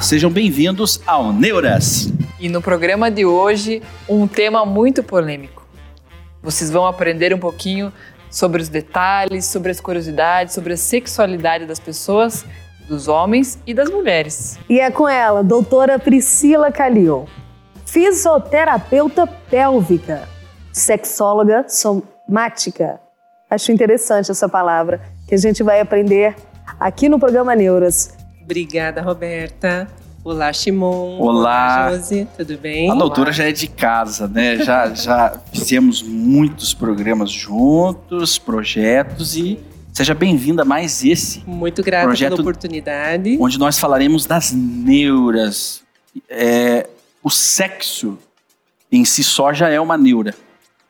Olá, sejam bem-vindos ao Neuras. E no programa de hoje, um tema muito polêmico. Vocês vão aprender um pouquinho sobre os detalhes, sobre as curiosidades, sobre a sexualidade das pessoas, dos homens e das mulheres. E é com ela, doutora Priscila Calil, fisioterapeuta pélvica, sexóloga somática. Acho interessante essa palavra que a gente vai aprender aqui no programa Neuras. Obrigada, Roberta. Olá, Shimon. Olá. Olá, Josi. Tudo bem? A doutora já é de casa, né? Já, já fizemos muitos programas juntos, projetos e seja bem-vinda a mais esse, Muito grata Projeto- pela oportunidade. onde nós falaremos das neuras. É, o sexo em si só já é uma neura.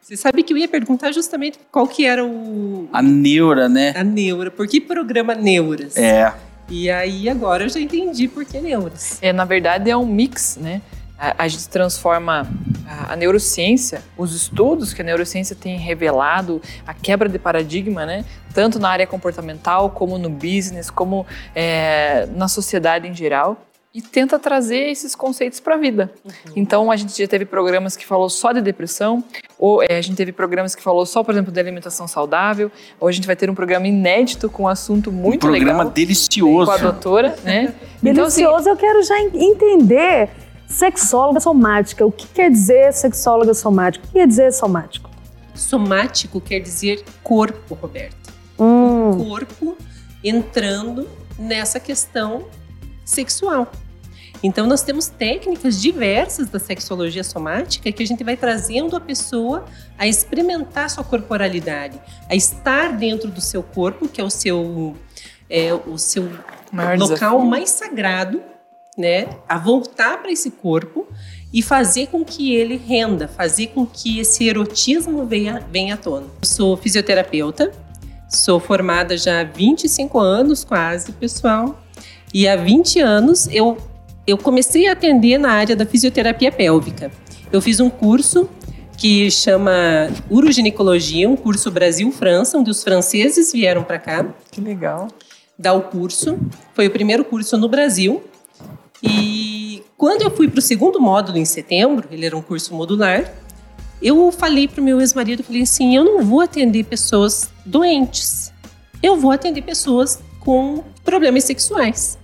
Você sabe que eu ia perguntar justamente qual que era o... A neura, né? A neura. Por que programa Neuras? É. E aí agora eu já entendi por que Neuras. É, na verdade, é um mix, né? A, a gente transforma a, a neurociência, os estudos que a neurociência tem revelado, a quebra de paradigma, né? Tanto na área comportamental, como no business, como é, na sociedade em geral. E tenta trazer esses conceitos para a vida. Então, a gente já teve programas que falou só de depressão, ou é, a gente teve programas que falou só, por exemplo, de alimentação saudável. Hoje a gente vai ter um programa inédito com um assunto muito um programa legal delicioso. com a doutora, né? Então, assim, Delicioso, eu quero já en- entender sexóloga somática. O que quer dizer sexóloga somática? O que quer dizer somático? Somático quer dizer corpo, Roberta. Hum, Corpo entrando nessa questão sexual. Então, nós temos técnicas diversas da sexologia somática que a gente vai trazendo a pessoa a experimentar sua corporalidade, a estar dentro do seu corpo, que é o seu, é, o seu maior local desafio. mais sagrado, né? A voltar para esse corpo e fazer com que ele renda, fazer com que esse erotismo venha, venha à tona. Eu sou fisioterapeuta, sou formada já há 25 anos quase, pessoal. E há 20 anos eu, eu comecei a atender na área da fisioterapia pélvica. Eu fiz um curso que chama Uroginecologia, um curso Brasil-França, onde os franceses vieram para cá Que legal. dar o curso. Foi o primeiro curso no Brasil. E quando eu fui para o segundo módulo em setembro, ele era um curso modular, eu falei para o meu ex-marido, falei assim, eu não vou atender pessoas doentes. Eu vou atender pessoas com problemas sexuais.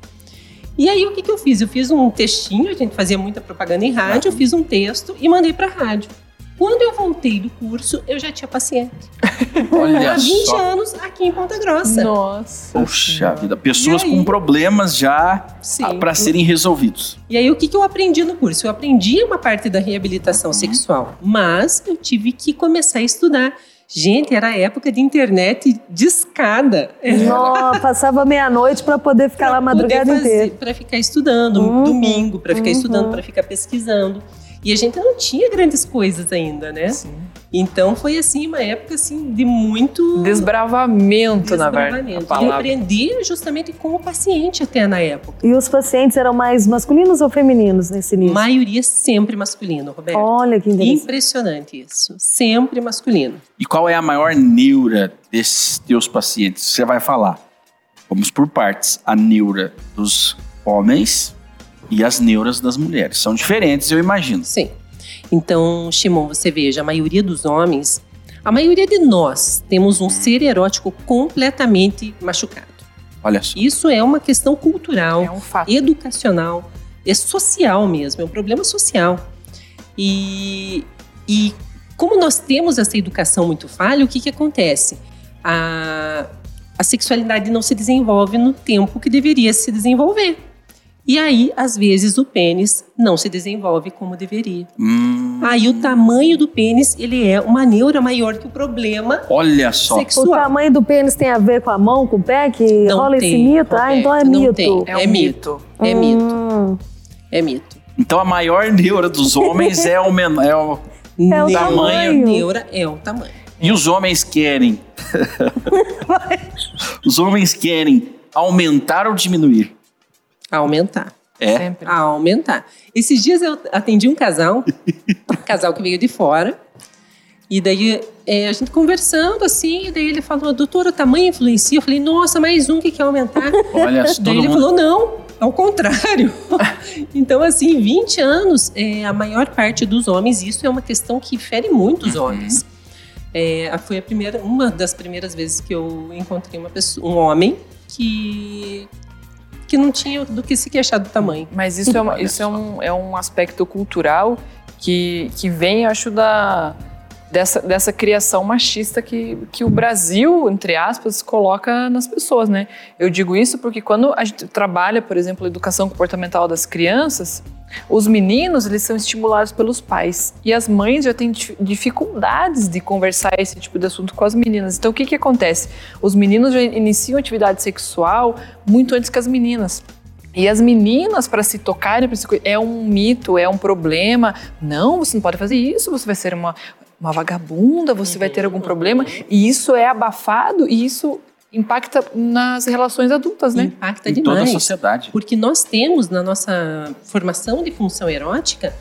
E aí o que, que eu fiz? Eu fiz um textinho, a gente fazia muita propaganda em rádio, eu fiz um texto e mandei para a rádio. Quando eu voltei do curso, eu já tinha paciente. Olha Há 20 só. anos aqui em Ponta Grossa. Nossa. Puxa vida, pessoas aí? com problemas já para serem resolvidos. E aí, o que, que eu aprendi no curso? Eu aprendi uma parte da reabilitação sexual, mas eu tive que começar a estudar. Gente, era época de internet de escada. Passava meia-noite para poder ficar lá a madrugada inteira. Para ficar estudando, Uhum, domingo, para ficar uhum. estudando, para ficar pesquisando. E a gente não tinha grandes coisas ainda, né? Sim. Então foi assim uma época assim de muito Desbravamento, na verdade. desbravamento. E palavra. aprender justamente com o paciente até na época. E os pacientes eram mais masculinos ou femininos nesse início? Maioria sempre masculino, Roberto. Olha que interessante. Impressionante isso. Sempre masculino. E qual é a maior neura desses teus pacientes? Você vai falar. Vamos por partes. A neura dos homens e as neuras das mulheres. São diferentes, eu imagino. Sim. Então, Shimon, você veja, a maioria dos homens, a maioria de nós, temos um ser erótico completamente machucado. Olha só. Isso é uma questão cultural, É um fato. educacional, é social mesmo, é um problema social. E, e como nós temos essa educação muito falha, o que, que acontece? A, a sexualidade não se desenvolve no tempo que deveria se desenvolver. E aí, às vezes, o pênis não se desenvolve como deveria. Hum, Aí o tamanho do pênis, ele é uma neura maior que o problema olha só. O sexual. tamanho do pênis tem a ver com a mão, com o pé, que Não rola tem, esse mito? Ah, então é não mito. tem. É um É mito. É mito, Hum, é mito. Então a maior neura dos homens é o menor. É o... É o Neura- tamanho. Neura é o tamanho. E os homens querem. os homens querem aumentar ou diminuir? Aumentar. É. Sempre. Aumentar. Esses dias eu atendi um casal, um casal que veio de fora, e daí é, a gente conversando assim, e daí ele falou, doutora, o tamanho influencia? Eu falei, nossa, mais um que quer aumentar. Olha, daí ele mundo. falou, não, ao contrário. então, assim, 20 anos, é, a maior parte dos homens, isso é uma questão que fere muitos Uhum. homens. É, foi a primeira, uma das primeiras vezes que eu encontrei uma pessoa, um homem que que não tinha do que se queixar do tamanho. Mas isso, é, uma- isso é, um, é um aspecto cultural que, que vem, acho, da, dessa, dessa criação machista que, que o Brasil, entre aspas, coloca nas pessoas, né? Eu digo isso porque quando a gente trabalha, por exemplo, a educação comportamental das crianças, os meninos, eles são estimulados pelos pais. E as mães já têm dif- dificuldades de conversar esse tipo de assunto com as meninas. Então, o que, que acontece? Os meninos já iniciam atividade sexual muito antes que as meninas. E as meninas, para se tocarem, pra se é um mito, é um problema. Não, você não pode fazer isso, você vai ser uma, uma vagabunda, você vai ter algum problema. E isso é abafado e isso impacta nas relações adultas, né? Impacta Em toda a demais. sociedade. Porque nós temos na nossa formação de função erótica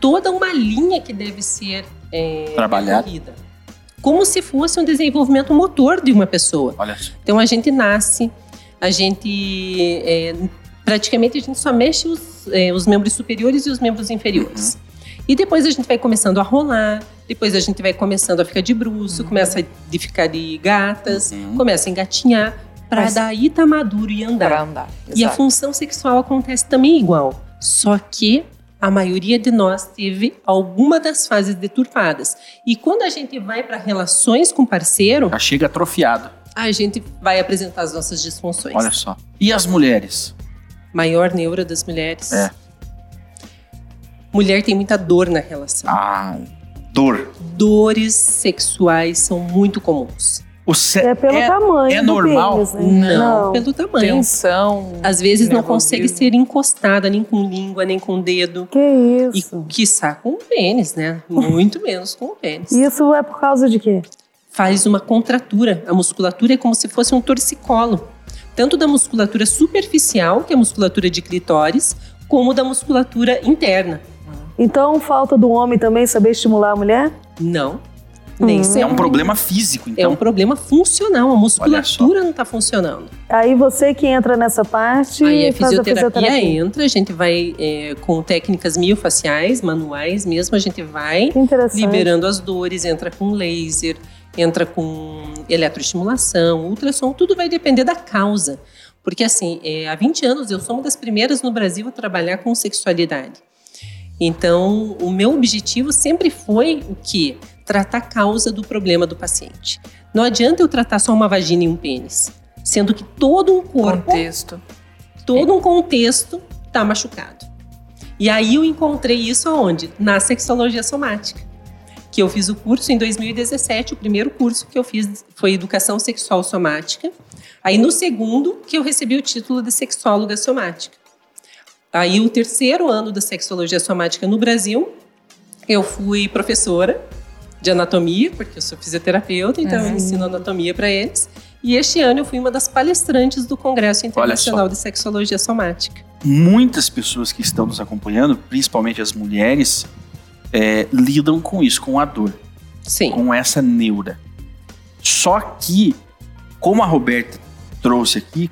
toda uma linha que deve ser é, Trabalhada. Como se fosse um desenvolvimento motor de uma pessoa. Olha só. Então a gente nasce, a gente é, praticamente a gente só mexe os, é, os membros superiores e os membros inferiores. E depois a gente vai começando a rolar, depois a gente vai começando a ficar de bruço, começa a ficar de gatas, Uhum. começa a engatinhar, para daí tá maduro e andar. Para andar. E a função sexual acontece também igual. Só que a maioria de nós teve alguma das fases deturpadas. E quando a gente vai para relações com parceiro, Já chega atrofiado. a gente vai apresentar as nossas disfunções. Olha só. E as mulheres? Maior neura das mulheres. É. Mulher tem muita dor na relação. Ah, dor. Dores sexuais são muito comuns. Ce- É pelo é- tamanho é do normal? pênis, né? Não, pelo tamanho. Tensão. Às vezes não consegue ser encostada nem com língua, nem com dedo. Que E isso? quiçá com o pênis, né? Muito menos com o pênis. Isso é por causa de quê? Faz uma contratura. A musculatura é como se fosse um torcicolo. Tanto da musculatura superficial, que é a musculatura de clitóris, como da musculatura interna. Então, falta do homem também saber estimular a mulher? Não. Nem Hum. sempre. É um problema físico, É então. um problema funcional. A musculatura não está funcionando. Aí você que entra nessa parte Aí a e faz a fisioterapia, fisioterapia. entra, a gente vai é, com técnicas miofaciais, manuais mesmo, a gente vai liberando as dores, entra com laser, entra com eletroestimulação, ultrassom, tudo vai depender da causa. Porque assim, é, há 20 anos eu sou uma das primeiras no Brasil a trabalhar com sexualidade. Então, o meu objetivo sempre foi o quê? Tratar a causa do problema do paciente. Não adianta eu tratar só uma vagina e um pênis, sendo que todo um corpo Contexto. todo um contexto está machucado. E aí eu encontrei isso aonde? Na sexologia somática. Que eu fiz o curso em 2017, o primeiro curso que eu fiz foi educação sexual somática. Aí no segundo que eu recebi o título de sexóloga somática. Aí o terceiro ano da sexologia somática no Brasil, eu fui professora de anatomia, porque eu sou fisioterapeuta, então eu Uhum. ensino anatomia para eles. E este ano eu fui uma das palestrantes do Congresso Internacional de Sexologia Somática. Muitas pessoas que estão nos acompanhando, principalmente as mulheres, é, lidam com isso, com a dor, Sim. com essa neura. Só que, como a Roberta trouxe aqui,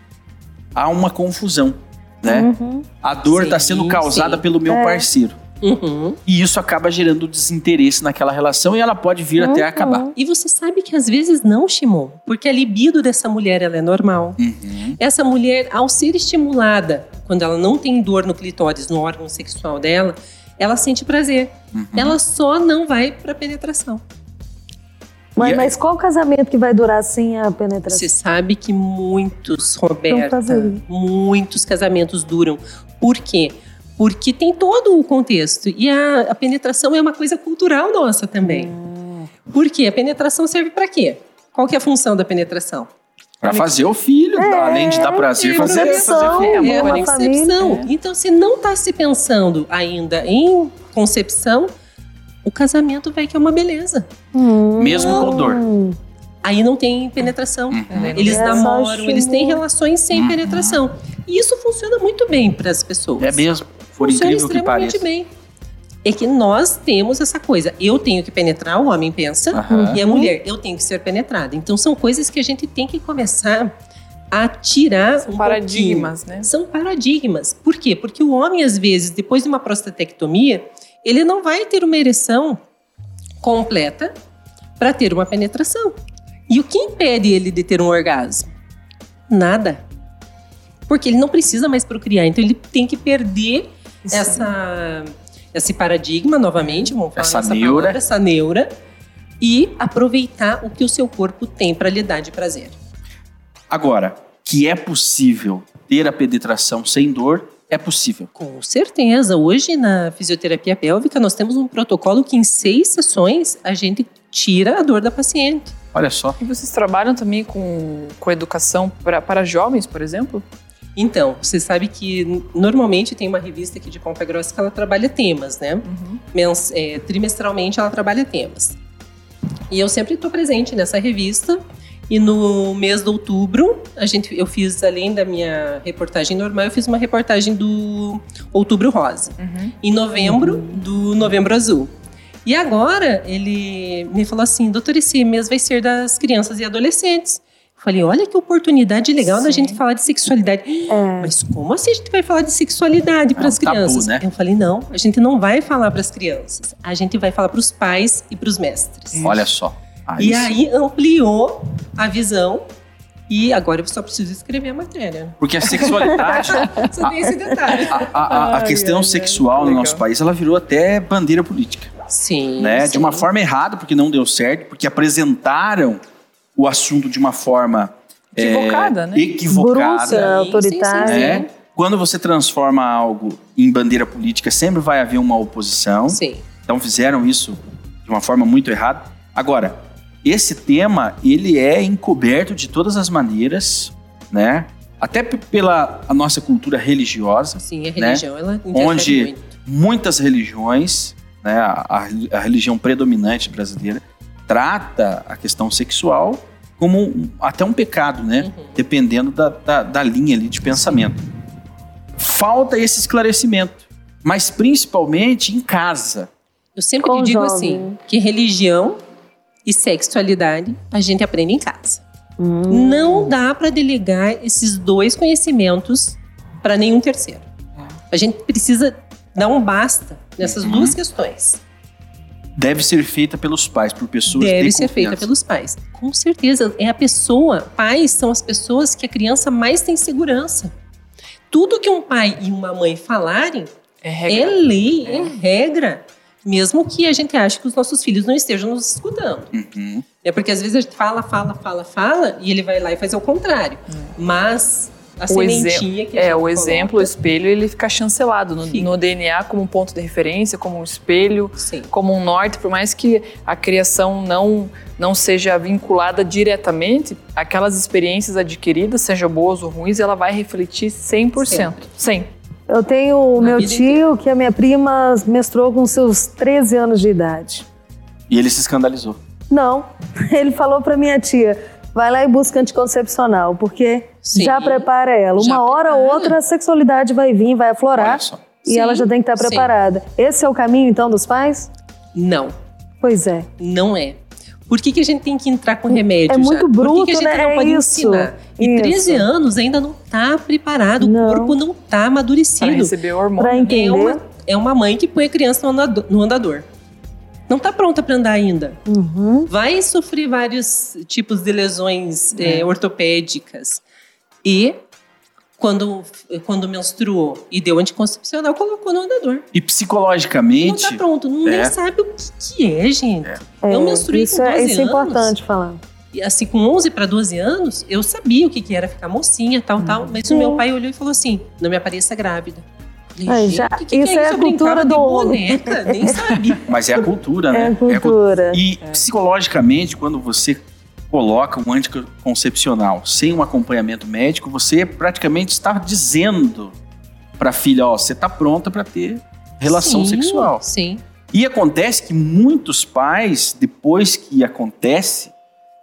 há uma confusão, né? Uhum. A dor está sendo causada sim. pelo meu É. parceiro. Uhum. E isso acaba gerando desinteresse naquela relação e ela pode vir até Uhum. acabar. E você sabe que às vezes não, Shimon, porque a libido dessa mulher ela é normal. Uhum. Essa mulher, ao ser estimulada, quando ela não tem dor no clitóris, no órgão sexual dela, ela sente prazer. Uhum. Ela só não vai para penetração. Mas, E- mas qual casamento que vai durar sem a penetração? Você sabe que muitos, Roberta, fazer. muitos casamentos duram. Por quê? Porque tem todo o contexto. E a, a penetração é uma coisa cultural nossa também. Hum. Por quê? A penetração serve para quê? Qual que é a função da penetração? Pra fazer o filho, além de dar prazer, é, fazer, concepção. fazer filho. É, É uma uma concepção. família. Então, se não está se pensando ainda em concepção, o casamento vai que é uma beleza. Hum. Mesmo com dor. Aí não tem penetração. Uhum. Eles É namoram, eles têm relações sem Uhum. penetração. E isso funciona muito bem para as pessoas. É mesmo, por funciona incrível que pareça. bem. É que nós temos essa coisa. Eu tenho que penetrar, o homem pensa, Aham. e a mulher, eu tenho que ser penetrada. Então são coisas que a gente tem que começar a tirar São um paradigmas, né? pouquinho. São paradigmas. Por quê? Porque o homem, às vezes, depois de uma prostatectomia, ele não vai ter uma ereção completa para ter uma penetração. E o que impede ele de ter um orgasmo? Nada. Porque ele não precisa mais procriar. Então ele tem que perder Isso. essa, esse paradigma novamente, vamos falar Essa neura. palavra, essa neura, e aproveitar o que o seu corpo tem para lhe dar de prazer. Agora, que é possível ter a penetração sem dor, é possível. Com certeza. Hoje, na fisioterapia pélvica, nós temos um protocolo que em seis sessões a gente tira a dor da paciente. Olha só. E vocês trabalham também com, com educação pra, para jovens, por exemplo? Então, você sabe que normalmente tem uma revista aqui de Ponta Grossa que ela trabalha temas, né? Mens- é, trimestralmente ela trabalha temas. E eu sempre estou presente nessa revista. E no mês de outubro, a gente, eu fiz, além da minha reportagem normal, eu fiz uma reportagem do Outubro Rosa. Uhum. Em novembro, do Novembro Azul. E agora, ele me falou assim, doutor, esse mês vai ser das crianças e adolescentes. Eu falei, olha que oportunidade legal da Sim. gente falar de sexualidade. É. Mas como assim a gente vai falar de sexualidade para É as um tabu, crianças? né? Eu falei, não, a gente não vai falar para as crianças. A gente vai falar para os pais e para os mestres. Olha só. E sim. aí ampliou a visão e agora eu só preciso escrever a matéria. Porque a sexualidade, Só tem esse detalhe. a, a- a- a Ai, questão ai, ai, sexual no legal. nosso país, ela virou até bandeira política. Sim. né? sim. De uma forma errada, porque não deu certo, porque apresentaram o assunto de uma forma é, Equivocada, né? equivocada. Sim, autoritária. né? Quando você transforma algo em bandeira política, sempre vai haver uma oposição. Sim. Então fizeram isso de uma forma muito errada. Agora, esse tema, ele é encoberto de todas as maneiras, né? Até pela a nossa cultura religiosa, Sim, a religião, ela interfere Onde- muito. muitas religiões, né, a, a- religião predominante brasileira, trata a questão sexual como um- até um pecado, né? Uhum. Dependendo da, da, da linha ali de pensamento. Falta esse esclarecimento, mas principalmente em casa. Eu sempre digo jovem. assim, que religião e sexualidade a gente aprende em casa. Hum. Não dá para delegar esses dois conhecimentos para nenhum terceiro. A gente precisa dar um basta nessas Uhum. duas questões. Deve ser feita pelos pais, por pessoas Deve de ser feita pelos pais. Com certeza, é a pessoa, pais são as pessoas que a criança mais tem segurança. Tudo que um pai e uma mãe falarem É é lei, é regra. Mesmo que a gente ache que os nossos filhos não estejam nos escutando. Uhum. É porque às vezes a gente fala, fala, fala, fala e ele vai lá e faz o contrário. Mas a O sementinha que a É, o exemplo, o coloca- espelho, ele fica chancelado no, no DNA como um ponto de referência, como um espelho, Sim. como um norte, por mais que a criação não, não seja vinculada diretamente, aquelas experiências adquiridas, sejam boas ou ruins, ela vai refletir 100%. 100. Eu tenho o meu tio que a minha prima menstruou com seus 13 anos de idade. E ele se escandalizou. Não, ele falou pra minha tia, vai lá e busca anticoncepcional, porque Sim. já prepara ela. Uma hora ou outra a sexualidade vai vir, vai aflorar e Sim, ela já tem que estar sim. preparada. Esse é o caminho então dos pais? Não, Pois é. não é. Por que, que a gente tem que entrar com remédio É já? muito Por que, bruto, que a gente né? não É pode isso, ensinar? E isso. 13 anos ainda não está preparado, Não. o corpo não está Para amadurecido. receber o hormônio. Pra entender. É uma, é uma mãe que põe a criança no andador. No andador. Não está pronta para andar ainda. Uhum. vai sofrer vários tipos de lesões eh, ortopédicas. E quando, quando menstruou e deu anticoncepcional, colocou no andador. E Não psicologicamente, tá pronto, não É. nem sabe o que, que é, gente. Eu menstruei isso com 12 é, isso é anos. importante falar. E assim, com 11 para 12 anos, eu sabia o que, que era ficar mocinha, tal, tal. Mas Sim. o meu pai olhou e falou assim: não me apareça grávida. Gente, já- que que isso é é isso? a cultura do- boneca, nem sabia. mas é a cultura, É né? a É a cultura. cultura. E psicologicamente, quando você coloca um anticoncepcional sem um acompanhamento médico, você praticamente está dizendo para a filha, ó, você está pronta para ter relação Sim, sexual. Sim. E acontece que muitos pais, depois que acontece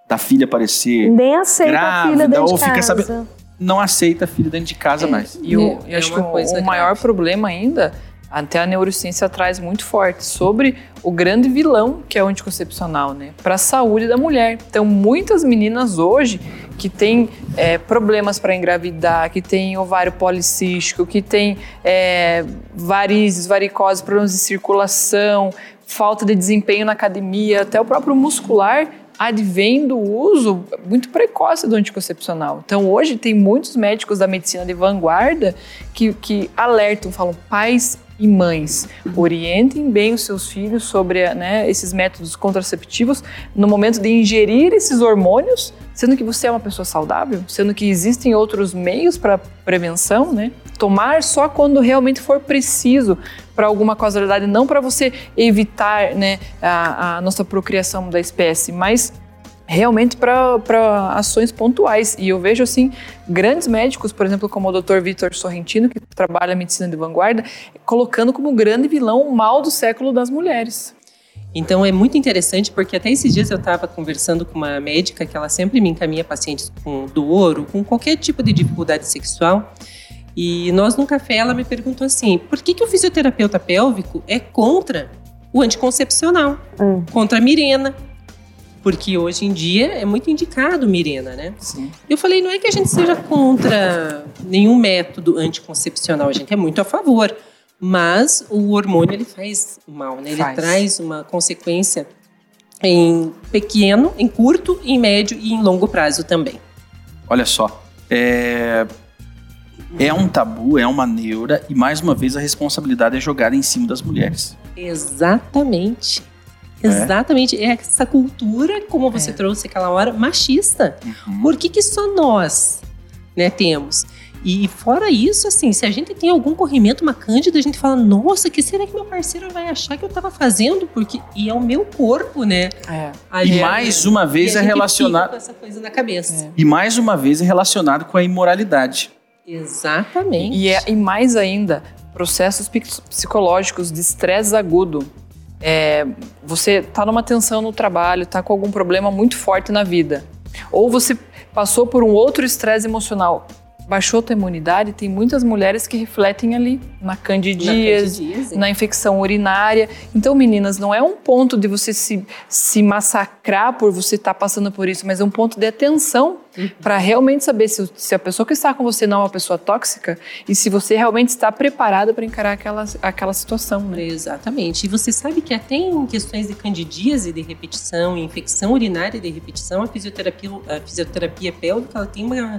da filha aparecer, Nem aceita a filha Grávida, dentro ou de fica casa. sabendo- não aceita a filha dentro de casa É. mais. E, o, É, e é acho que o- coisa o maior problema ainda, até a neurociência traz muito forte, sobre o grande vilão que é o anticoncepcional, né? Para a saúde da mulher. Então, muitas meninas hoje que tem é, problemas para engravidar, que tem ovário policístico, que tem é, varizes, varicoses, problemas de circulação, falta de desempenho na academia, até o próprio muscular advém do uso muito precoce do anticoncepcional. Então, hoje, tem muitos médicos da medicina de vanguarda que, que alertam, falam, pais e mães, orientem bem os seus filhos sobre né, esses métodos contraceptivos no momento de ingerir esses hormônios, sendo que você é uma pessoa saudável, sendo que existem outros meios para prevenção, né? Tomar só quando realmente for preciso para alguma causalidade, não para você evitar né, a, a nossa procriação da espécie, mas realmente para ações pontuais. E eu vejo, assim, grandes médicos, por exemplo, como o Dr. Vitor Sorrentino, que trabalha a medicina de vanguarda, colocando como grande vilão o mal do século das mulheres. Então é muito interessante porque até esses dias eu estava conversando com uma médica que ela sempre me encaminha pacientes com dor ou com qualquer tipo de dificuldade sexual. E nós no café ela me perguntou assim: por que, que o fisioterapeuta pélvico é contra o anticoncepcional, hum. contra a Mirena, porque hoje em dia é muito indicado Mirena, né? Sim. Eu falei, não é que a gente seja contra nenhum método anticoncepcional, a gente é muito a favor, mas o hormônio ele faz mal, né? Ele faz. traz uma consequência em pequeno, em curto, em médio e em longo prazo também. Olha só, é, é um tabu, é uma neura e mais uma vez a responsabilidade é jogada em cima das mulheres. Exatamente. É. Exatamente. É essa cultura, como você é. trouxe aquela hora, machista. Uhum. Por que, que só nós né, temos? E fora isso, assim, se a gente tem algum corrimento, uma cândida, a gente fala, nossa, que será que meu parceiro vai achar que eu tava fazendo? Porque e é o meu corpo, né? É. E mais uma vez é relacionado com essa coisa na cabeça. É. E mais uma vez é relacionado com a imoralidade. Exatamente. E, é, e mais ainda, processos psicológicos de estresse agudo é, você está numa tensão no trabalho, está com algum problema muito forte na vida, ou você passou por um outro estresse emocional baixou tua imunidade, tem muitas mulheres que refletem ali na candidíase, na, candidíase. na infecção urinária. Então, meninas, não é um ponto de você se, se massacrar por você estar tá passando por isso, mas é um ponto de atenção uhum. para realmente saber se, se, a pessoa que está com você não é uma pessoa tóxica e se você realmente está preparada para encarar aquela, aquela situação. Né? Exatamente. E você sabe que até em questões de candidíase de repetição, infecção urinária de repetição, a fisioterapia, a fisioterapia pélvica ela tem uma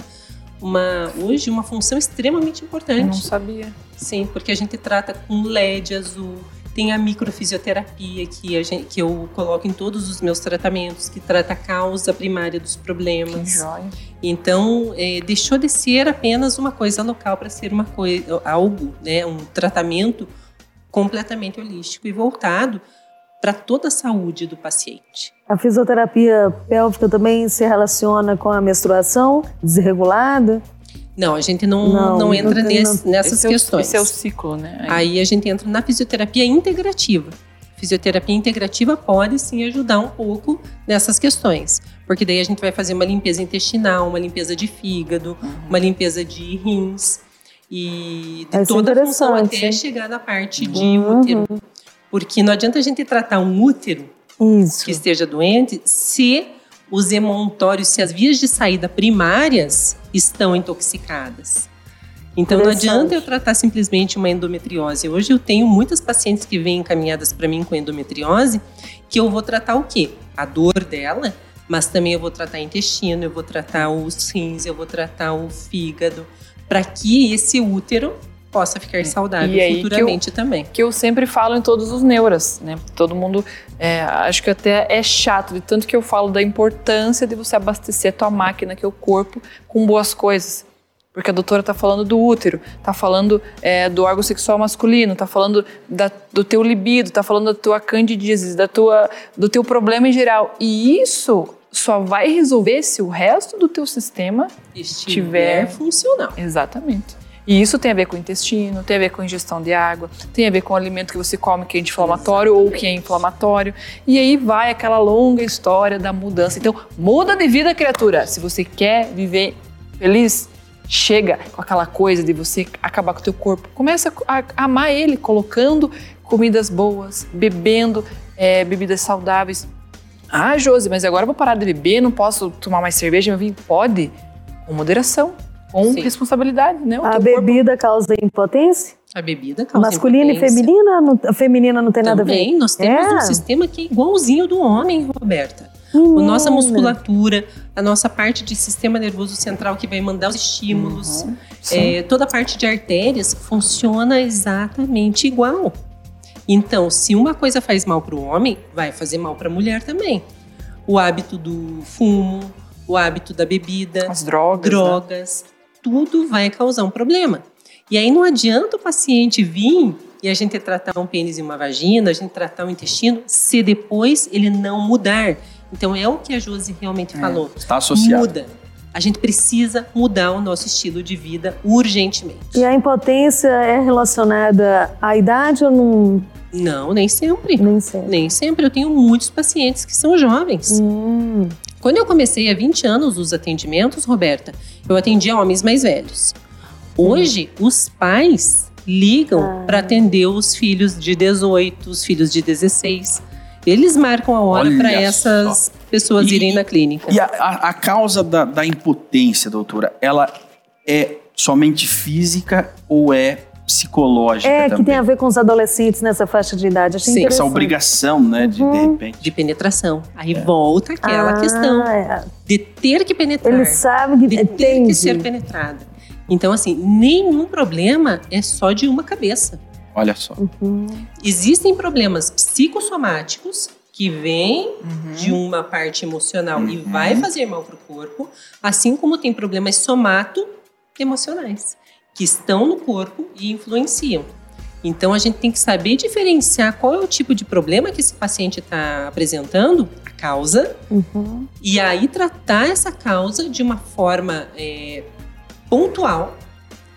uma hoje uma função extremamente importante. Eu não sabia. Sim, porque a gente trata com LED azul, tem a microfisioterapia que, a gente, que eu coloco em todos os meus tratamentos, que trata a causa primária dos problemas. Que joia. Então, é, deixou de ser apenas uma coisa local para ser uma coisa, algo, né, um tratamento completamente holístico e voltado para toda a saúde do paciente. A fisioterapia pélvica também se relaciona com a menstruação desregulada? Não, a gente não, não, não entra não, nesse, nessas esse questões. esse é o ciclo, né? Aí. Aí a gente entra na fisioterapia integrativa. Fisioterapia integrativa pode sim ajudar um pouco nessas questões, porque daí a gente vai fazer uma limpeza intestinal, uma limpeza de fígado, uhum. uma limpeza de rins e de toda a função até chegar na parte de uhum. útero. Porque não adianta a gente tratar um útero Isso. que esteja doente se os emontórios, se as vias de saída primárias estão intoxicadas. Então não adianta eu tratar simplesmente uma endometriose. Hoje eu tenho muitas pacientes que vêm encaminhadas para mim com endometriose, que eu vou tratar o quê? A dor dela, mas também eu vou tratar intestino, eu vou tratar os rins, eu vou tratar o fígado, para que esse útero possa ficar saudável e futuramente que eu, também. Que eu sempre falo em todos os neuras, né? Todo mundo, é, acho que até é chato, de tanto que eu falo da importância de você abastecer a tua máquina, que é o corpo, com boas coisas. Porque a doutora está falando do útero, está falando é, do órgão sexual masculino, está falando da, do teu libido, está falando da tua candidíase, da tua, do teu problema em geral. E isso só vai resolver se o resto do teu sistema estiver, estiver funcional. Exatamente. E isso tem a ver com o intestino, tem a ver com a ingestão de água, tem a ver com o alimento que você come que é anti-inflamatório ou que é inflamatório. E aí vai aquela longa história da mudança. Então, muda de vida, criatura. Se você quer viver feliz, chega com aquela coisa de você acabar com o teu corpo. Começa a amar ele, colocando comidas boas, bebendo é, bebidas saudáveis, Ah, Josi, mas agora eu vou parar de beber, não posso tomar mais cerveja, meu vinho? Pode, com moderação, com Sim. responsabilidade, né? O A bebida causa impotência? A bebida causa Masculina e impotência. feminina? Não- A feminina não tem nada a ver. Também, nós temos É? um sistema que é igualzinho do homem, Roberta. A nossa musculatura, a nossa parte de sistema nervoso central que vai mandar os estímulos, Uhum. é, toda a parte de artérias funciona exatamente igual. Então, se uma coisa faz mal para o homem, vai fazer mal para a mulher também. O hábito do fumo, o hábito da bebida, As drogas. né? Tudo vai causar um problema. E aí não adianta o paciente vir e a gente tratar um pênis e uma vagina, a gente tratar o intestino, se depois ele não mudar. Então é o que a Josi realmente falou. Está associado. Muda. A gente precisa mudar o nosso estilo de vida urgentemente. E a impotência é relacionada à idade ou não? Não, nem sempre. Nem sei. Nem sempre. Eu tenho muitos pacientes que são jovens. Hum, Quando eu comecei há 20 anos os atendimentos, Roberta, eu atendia homens mais velhos. Hoje, os pais ligam Ah. para atender os filhos de 18, os filhos de 16. Eles marcam a hora para essas pessoas E- irem na clínica. E a, a- a causa da, da impotência, doutora, ela é somente física ou é psicológica é, também? que tem a ver com os adolescentes nessa faixa de idade. Achei Sim, Essa obrigação, né, de, de Uhum. repente. De penetração. Aí volta aquela Ah, questão é. de ter que penetrar. Ele sabe que de ter entende. que ser penetrada. Então, assim, nenhum problema é só de uma cabeça. Olha só. Uhum. Existem problemas psicossomáticos que vêm Uhum. de uma parte emocional e Uhum. vai fazer mal para o corpo, assim como tem problemas somato-emocionais que estão no corpo e influenciam. Então a gente tem que saber diferenciar qual é o tipo de problema que esse paciente está apresentando, a causa, Uhum. e aí tratar essa causa de uma forma é, pontual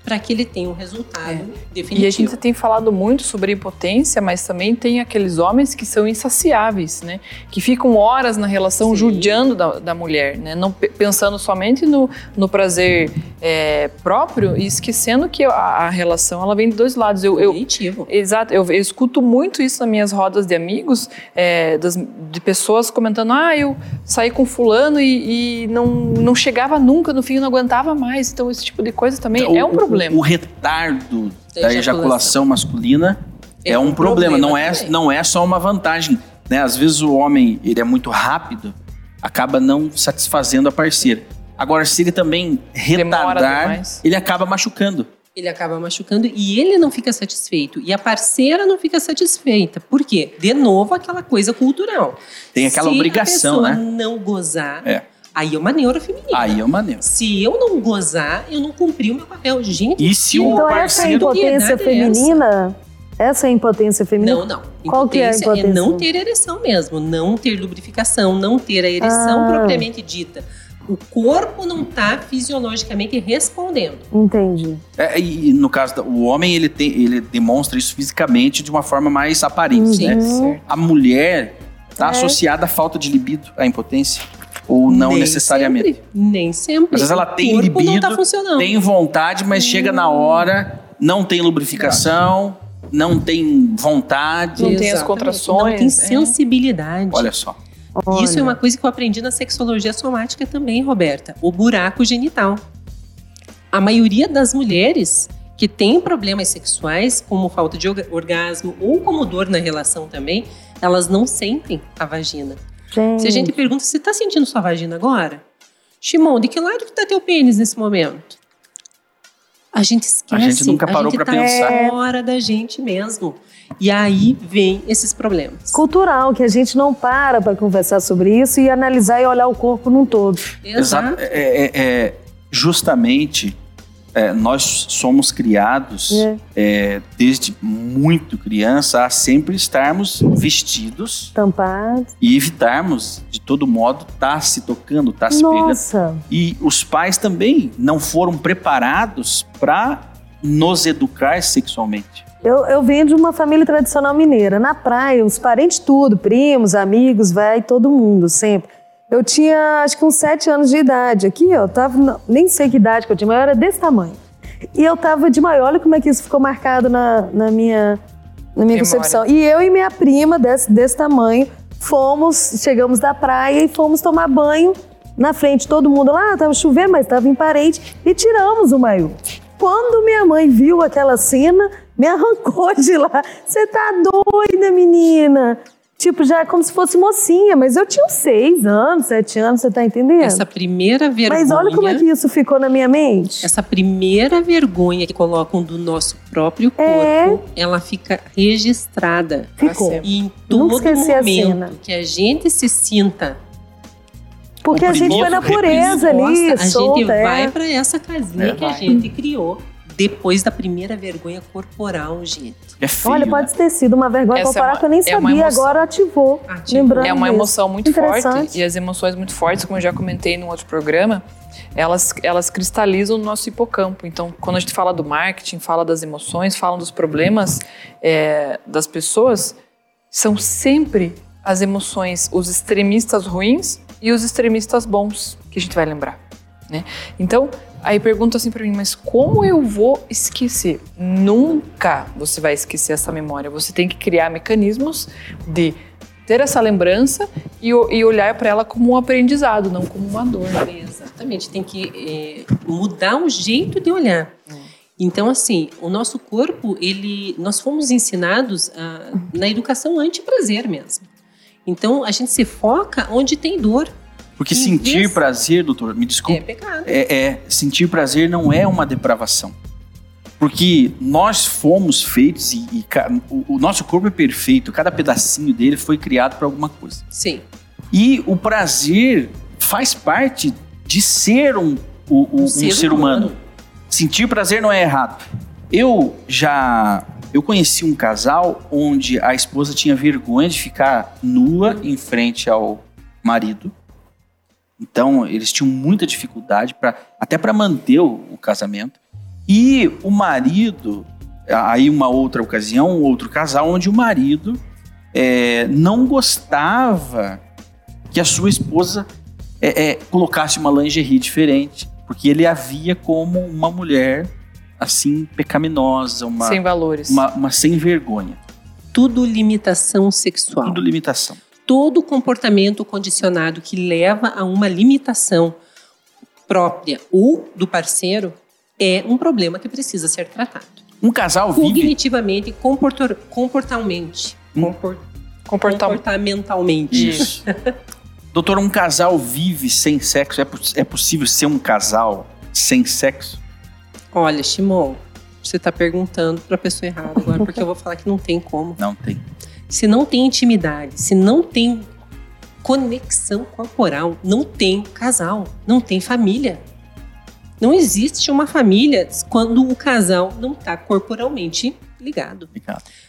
para que ele tenha um resultado É. definitivo. E a gente tem falado muito sobre impotência, mas também tem aqueles homens que são insaciáveis, né? Que ficam horas na relação Sim. judiando da, da mulher, né? Não pe- pensando somente no, no prazer é, próprio e esquecendo que a, a relação ela vem de dois lados. Eu, eu, Definitivo. Exato, eu, eu escuto muito isso nas minhas rodas de amigos, é, das- de pessoas comentando: ah, eu saí com fulano e, e não, não chegava nunca, no fim eu não aguentava mais. Então, esse tipo de coisa também O- é um o- problema. O, retardo Da da, ejaculação. masculina é, É um, um problema, problema não é, também. não é só uma vantagem. Né? Às vezes o homem ele é muito rápido, acaba não satisfazendo a parceira. Agora, se ele também retardar, ele acaba machucando. Ele acaba machucando e ele não fica satisfeito. E a parceira não fica satisfeita. Por quê? De novo, aquela coisa cultural. Tem aquela Se obrigação, a pessoa né? não gozar, É. aí é uma neura feminina. Aí é uma neura. Se eu não gozar, eu não cumpri o meu papel. Gente, E se que o Então, essa é a parceiro. impotência é essa? feminina? Essa é a impotência feminina? Não, não. Qual que é a Impotência é não ter ereção mesmo, não ter lubrificação, não ter a ereção Ah. propriamente dita. O corpo não está fisiologicamente respondendo. Entendi. É, e no caso do homem, ele, tem, ele demonstra isso fisicamente de uma forma mais aparente, Sim. né? Certo. A mulher está É. associada à falta de libido, à impotência? Ou não Nem necessariamente? sempre, nem sempre. Às vezes ela tem o corpo não libido, tá funcionando. Tem vontade, mas chega na hora, não tem lubrificação, não tem vontade. Não tem as Exatamente. contrações, Não tem é. sensibilidade. Olha só. Isso é Olha. uma coisa que eu aprendi na sexologia somática também, Roberta. O buraco genital. A maioria das mulheres que têm problemas sexuais, como falta de orga- orgasmo ou como dor na relação também, elas não sentem a vagina. Gente, Se a gente pergunta, você está sentindo sua vagina agora? Shimon, de que lado que está teu pênis nesse momento? A gente esquece. A gente nunca parou gente pra tá pensar. fora da gente mesmo. E aí vem esses problemas. cultural, que a gente não para para conversar sobre isso e analisar e olhar o corpo num todo. Exato. É, é- é justamente é, nós somos criados É. é, desde muito criança a sempre estarmos vestidos Tampado. e evitarmos de todo modo estar se tocando, estar se pegando. Nossa, E os pais também não foram preparados para nos educar sexualmente. eu, eu venho de uma família tradicional mineira. Na praia, os parentes tudo, primos, amigos, vai todo mundo, sempre. Eu tinha acho que uns sete anos de idade. Aqui, eu tava, não, nem sei que idade que eu tinha, mas eu era desse tamanho. E eu tava de maior, olha como é que isso ficou marcado na, na minha, na minha Memória. concepção. E eu e minha prima, desse, desse tamanho, fomos, chegamos da praia e fomos tomar banho na frente, todo mundo lá, tava chovendo, mas tava em parede, e tiramos o maiô. Quando minha mãe viu aquela cena, me arrancou de lá. Você tá doida, menina? Tipo, já é como se fosse mocinha, mas eu tinha uns seis anos, sete anos, você tá entendendo? Essa primeira vergonha. Mas olha como é que isso ficou na minha mente. Essa primeira vergonha que colocam do nosso próprio corpo, É. ela fica registrada. Ficou. E em Nunca todo esqueci a cena. momento que a gente se sinta Porque a gente foi na pureza ali, a solta. gente é. vai pra essa casinha É, que a vai. gente criou depois da primeira vergonha corporal, gente. É feio, Olha, né? pode ter sido uma vergonha Essa é corporal uma- que eu nem é sabia, agora ativou. Ativou. Lembrando É uma emoção muito forte e as emoções muito fortes, como eu já comentei num outro programa, elas, elas cristalizam no nosso hipocampo. Então, quando a gente fala do marketing, fala das emoções, fala dos problemas é, das pessoas, são sempre as emoções, os extremistas ruins e os extremistas bons que a gente vai lembrar. Né? Então, aí pergunta assim para mim, mas como eu vou esquecer? Nunca você vai esquecer essa memória. Você tem que criar mecanismos de ter essa lembrança e, e olhar para ela como um aprendizado, não como uma dor. Exatamente, tem que é, mudar o jeito de olhar. Então, assim, o nosso corpo, ele, nós fomos ensinados a- na educação anti-prazer mesmo. Então, a gente se foca onde tem dor. Porque sentir vez- prazer, doutor, me É desculpe, pecado. é, é, sentir prazer não é uma depravação. Porque nós fomos feitos e, e o, o nosso corpo é perfeito, cada pedacinho dele foi criado para alguma coisa. Sim. E o prazer faz parte de ser um, o- um ser, humano. Sentir prazer não é errado. Eu já eu conheci um casal onde a esposa tinha vergonha de ficar nua em frente ao marido. Então eles tinham muita dificuldade para até para manter o, o casamento. E o marido, aí uma outra ocasião, um outro casal onde o marido é, não gostava que a sua esposa é, é, colocasse uma lingerie diferente, porque ele a via como uma mulher assim pecaminosa, uma Sem valores. uma, uma sem vergonha, Tudo limitação sexual. tudo limitação. Todo comportamento condicionado que leva a uma limitação própria ou do parceiro é um problema que precisa ser tratado. Um casal vive Cognitivamente, comportor- comportalmente. Compor- Comportar comportamentalmente. Isso. Doutor, um casal vive sem sexo? É, poss- é possível ser um casal sem sexo? Olha, Shimon, você está perguntando para a pessoa errada agora, porque eu vou falar que não tem como. Não tem. Se não tem intimidade, se não tem conexão corporal, não tem casal, não tem família. Não existe uma família quando o casal não está corporalmente ligado.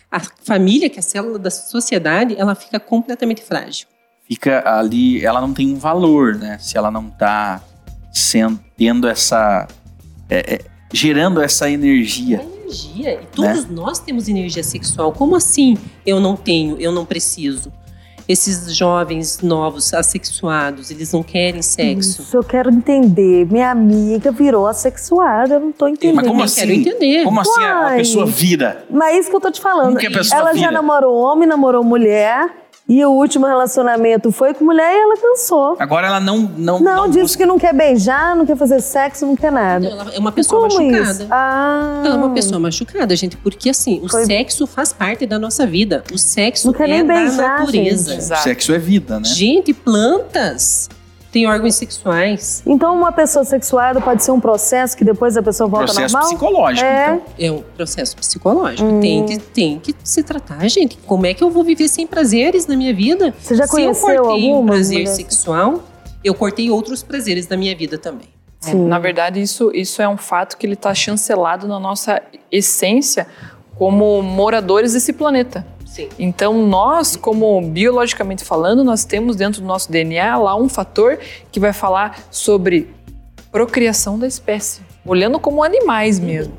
A família, que é a célula da sociedade, ela fica completamente frágil. fica ali, ela não tem um valor, né? Se ela não tá sendo, tendo essa. é, é, gerando essa energia. Energia. E todos nós temos energia sexual. Como assim eu não tenho, eu não preciso? Esses jovens novos, assexuados, eles não querem sexo. Isso eu quero entender. Minha amiga virou assexuada, eu não tô entendendo. Mas como Eu assim? quero entender. Como assim a, a Uai. pessoa vira? Mas é isso que eu tô te falando. Como que a pessoa ela já vira? namorou homem, namorou mulher. E o último relacionamento foi com mulher e ela cansou. Agora ela não. Não, Não, disse busca- que não quer beijar, não quer fazer sexo, não quer nada. Ela é uma pessoa Como machucada. isso? Ah, Ela é uma pessoa machucada, gente, porque assim, o Foi- sexo faz parte da nossa vida. O sexo Não quer é nem da beijar, natureza. gente. Exato. Sexo é vida, né? Gente, plantas têm órgãos sexuais. Então uma pessoa sexuada pode ser um processo que depois a pessoa volta Processo normal? psicológico. É. Então. É um processo psicológico. Hum. Tem, que, tem que se tratar, gente. Como é que eu vou viver sem prazeres na minha vida? Você já Se conheceu eu cortei um prazer mulher? sexual, eu cortei outros prazeres da minha vida também. É, na verdade, isso, isso é um fato que ele está chancelado na nossa essência como moradores desse planeta. Sim. Então, nós, como biologicamente falando, nós temos dentro do nosso DNA lá um fator que vai falar sobre procriação da espécie, olhando como animais mesmo.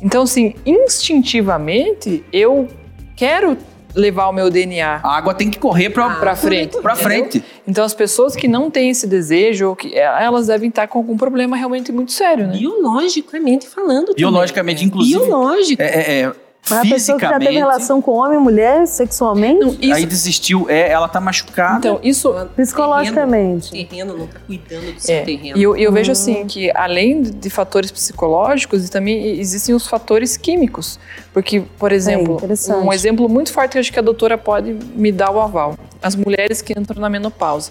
Então, assim, instintivamente, eu quero levar o meu DNA A água tem que correr pra, Ah, para frente. pra entendeu? frente. Então, as pessoas que não têm esse desejo, ou que, elas devem estar com algum problema realmente muito sério, né? Biologicamente falando. também. Biologicamente, inclusive. Biológico. É, é, é, Mas a pessoa que já teve fisicamente. relação com homem e mulher sexualmente, Não, isso, Aí desistiu, é, ela tá machucada. então, isso psicologicamente. Terreno, terreno não tá cuidando do seu É, terreno. e eu, eu vejo assim que além de, fatores psicológicos, também existem os fatores químicos. Porque, por exemplo, interessante. um exemplo muito forte que eu acho que a doutora pode me dar o aval. As mulheres que entram na menopausa.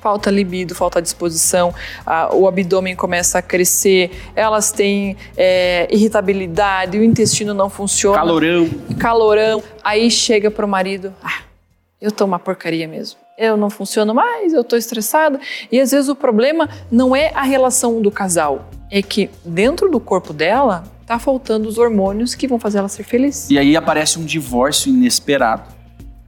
Falta libido, falta disposição, a- o abdômen começa a crescer, elas têm é, irritabilidade, o intestino não funciona Calorão. calorão. Aí chega pro marido, ah, eu tô uma porcaria mesmo. Eu não funciono mais, eu tô estressada. E às vezes o problema não é a relação do casal, é que dentro do corpo dela tá faltando os hormônios que vão fazer ela ser feliz. E aí aparece um divórcio inesperado.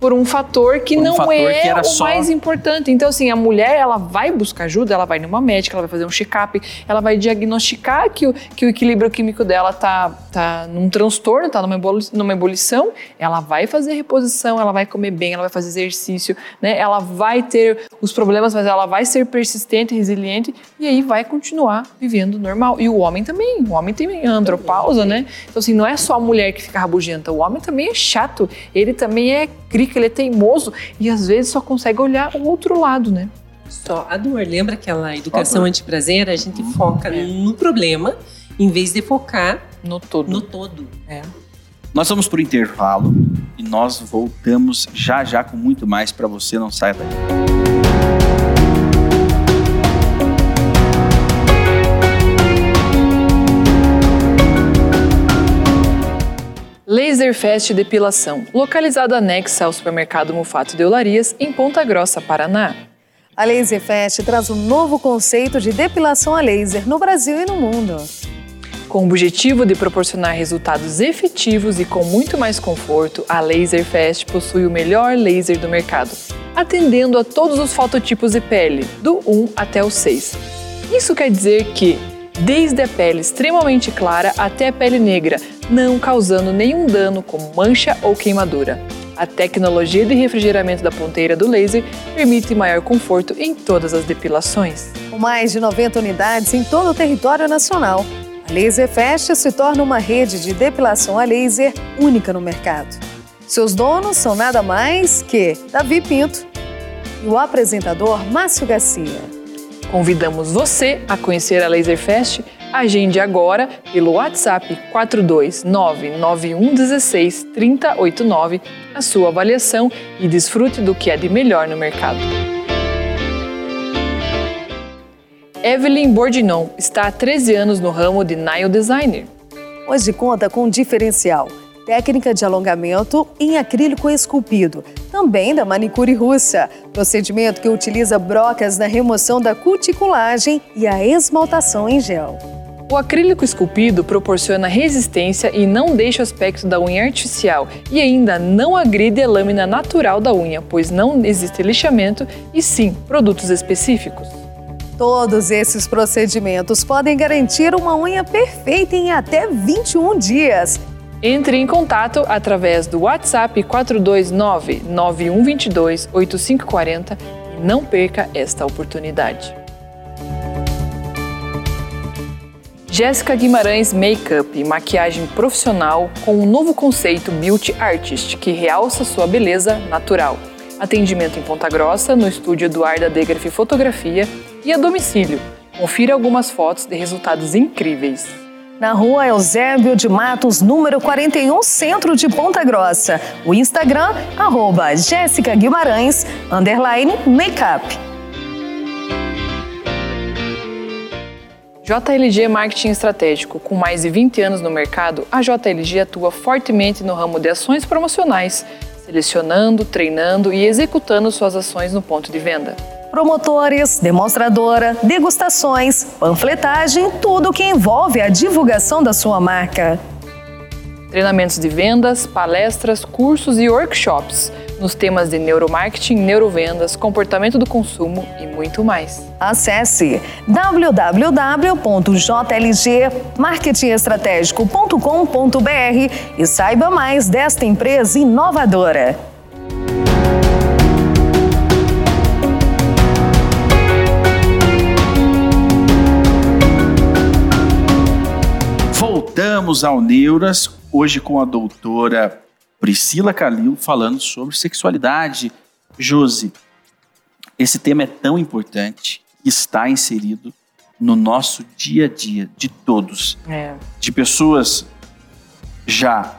Por um fator que um não fator é que era o só- mais importante. Então, assim, a mulher, ela vai buscar ajuda, ela vai numa médica, ela vai fazer um check-up, ela vai diagnosticar que o, que o equilíbrio químico dela tá, tá num transtorno, tá numa, eboli- numa ebulição, ela vai fazer reposição, ela vai comer bem, ela vai fazer exercício, né? Ela vai ter os problemas, mas ela vai ser persistente, resiliente e aí vai continuar vivendo normal. E o homem também, o homem tem andropausa, né? Então, assim, não é só a mulher que fica rabugenta, o homem também é chato, ele também é crica, ele é teimoso e às vezes só consegue olhar o outro lado, né? Só a dor. Lembra aquela educação antiprazer? A gente foca no problema em vez de focar No todo. no todo. Nós vamos pro intervalo e nós voltamos já já com muito mais para você, não saia daí. Laserfest Depilação, localizado anexa ao supermercado Mufato de Olarias, em Ponta Grossa, Paraná. A Laser Fest traz um novo conceito de depilação a laser no Brasil e no mundo. Com o objetivo de proporcionar resultados efetivos e com muito mais conforto, a Laserfest possui o melhor laser do mercado, atendendo a todos os fototipos de pele, do 1 até o 6. Isso quer dizer que, desde a pele extremamente clara até a pele negra, não causando nenhum dano como mancha ou queimadura. A tecnologia de refrigeramento da ponteira do laser permite maior conforto em todas as depilações. Com mais de 90 unidades em todo o território nacional, a Laser Fest se torna uma rede de depilação a laser única no mercado. Seus donos são nada mais que Davi Pinto e o apresentador Márcio Garcia. Convidamos você a conhecer a Laserfest. Agende agora pelo WhatsApp 42991163089 a sua avaliação e desfrute do que é de melhor no mercado. Evelyn Bordinon está há 13 anos no ramo de nail designer. Hoje conta com um diferencial, técnica de alongamento em acrílico esculpido, também da manicure russa, procedimento que utiliza brocas na remoção da cuticulagem e a esmaltação em gel. O acrílico esculpido proporciona resistência e não deixa o aspecto da unha artificial e ainda não agride a lâmina natural da unha, pois não existe lixamento e sim produtos específicos. Todos esses procedimentos podem garantir uma unha perfeita em até 21 dias. Entre em contato através do WhatsApp 429-9122-8540 e não perca esta oportunidade. Jéssica Guimarães Makeup, maquiagem profissional com um novo conceito Beauty Artist que realça sua beleza natural. Atendimento em Ponta Grossa, no estúdio Eduarda Degraf Fotografia e a domicílio. Confira algumas fotos de resultados incríveis. Na rua Eusébio de Matos, número 41, centro de Ponta Grossa. O Instagram, arroba Jéssica Guimarães, underline makeup. JLG Marketing Estratégico. Com mais de 20 anos no mercado, a JLG atua fortemente no ramo de ações promocionais, selecionando, treinando e executando suas ações no ponto de venda. Promotores, demonstradora, degustações, panfletagem, tudo o que envolve a divulgação da sua marca. Treinamentos de vendas, palestras, cursos e workshops nos temas de neuromarketing, neurovendas, comportamento do consumo e muito mais. Acesse www.jlgmarketingestratégico.com.br e saiba mais desta empresa inovadora. Voltamos ao Neuras hoje com a doutora Priscila Calil falando sobre sexualidade. Josi, esse tema é tão importante que está inserido no nosso dia a dia de todos, É. de pessoas já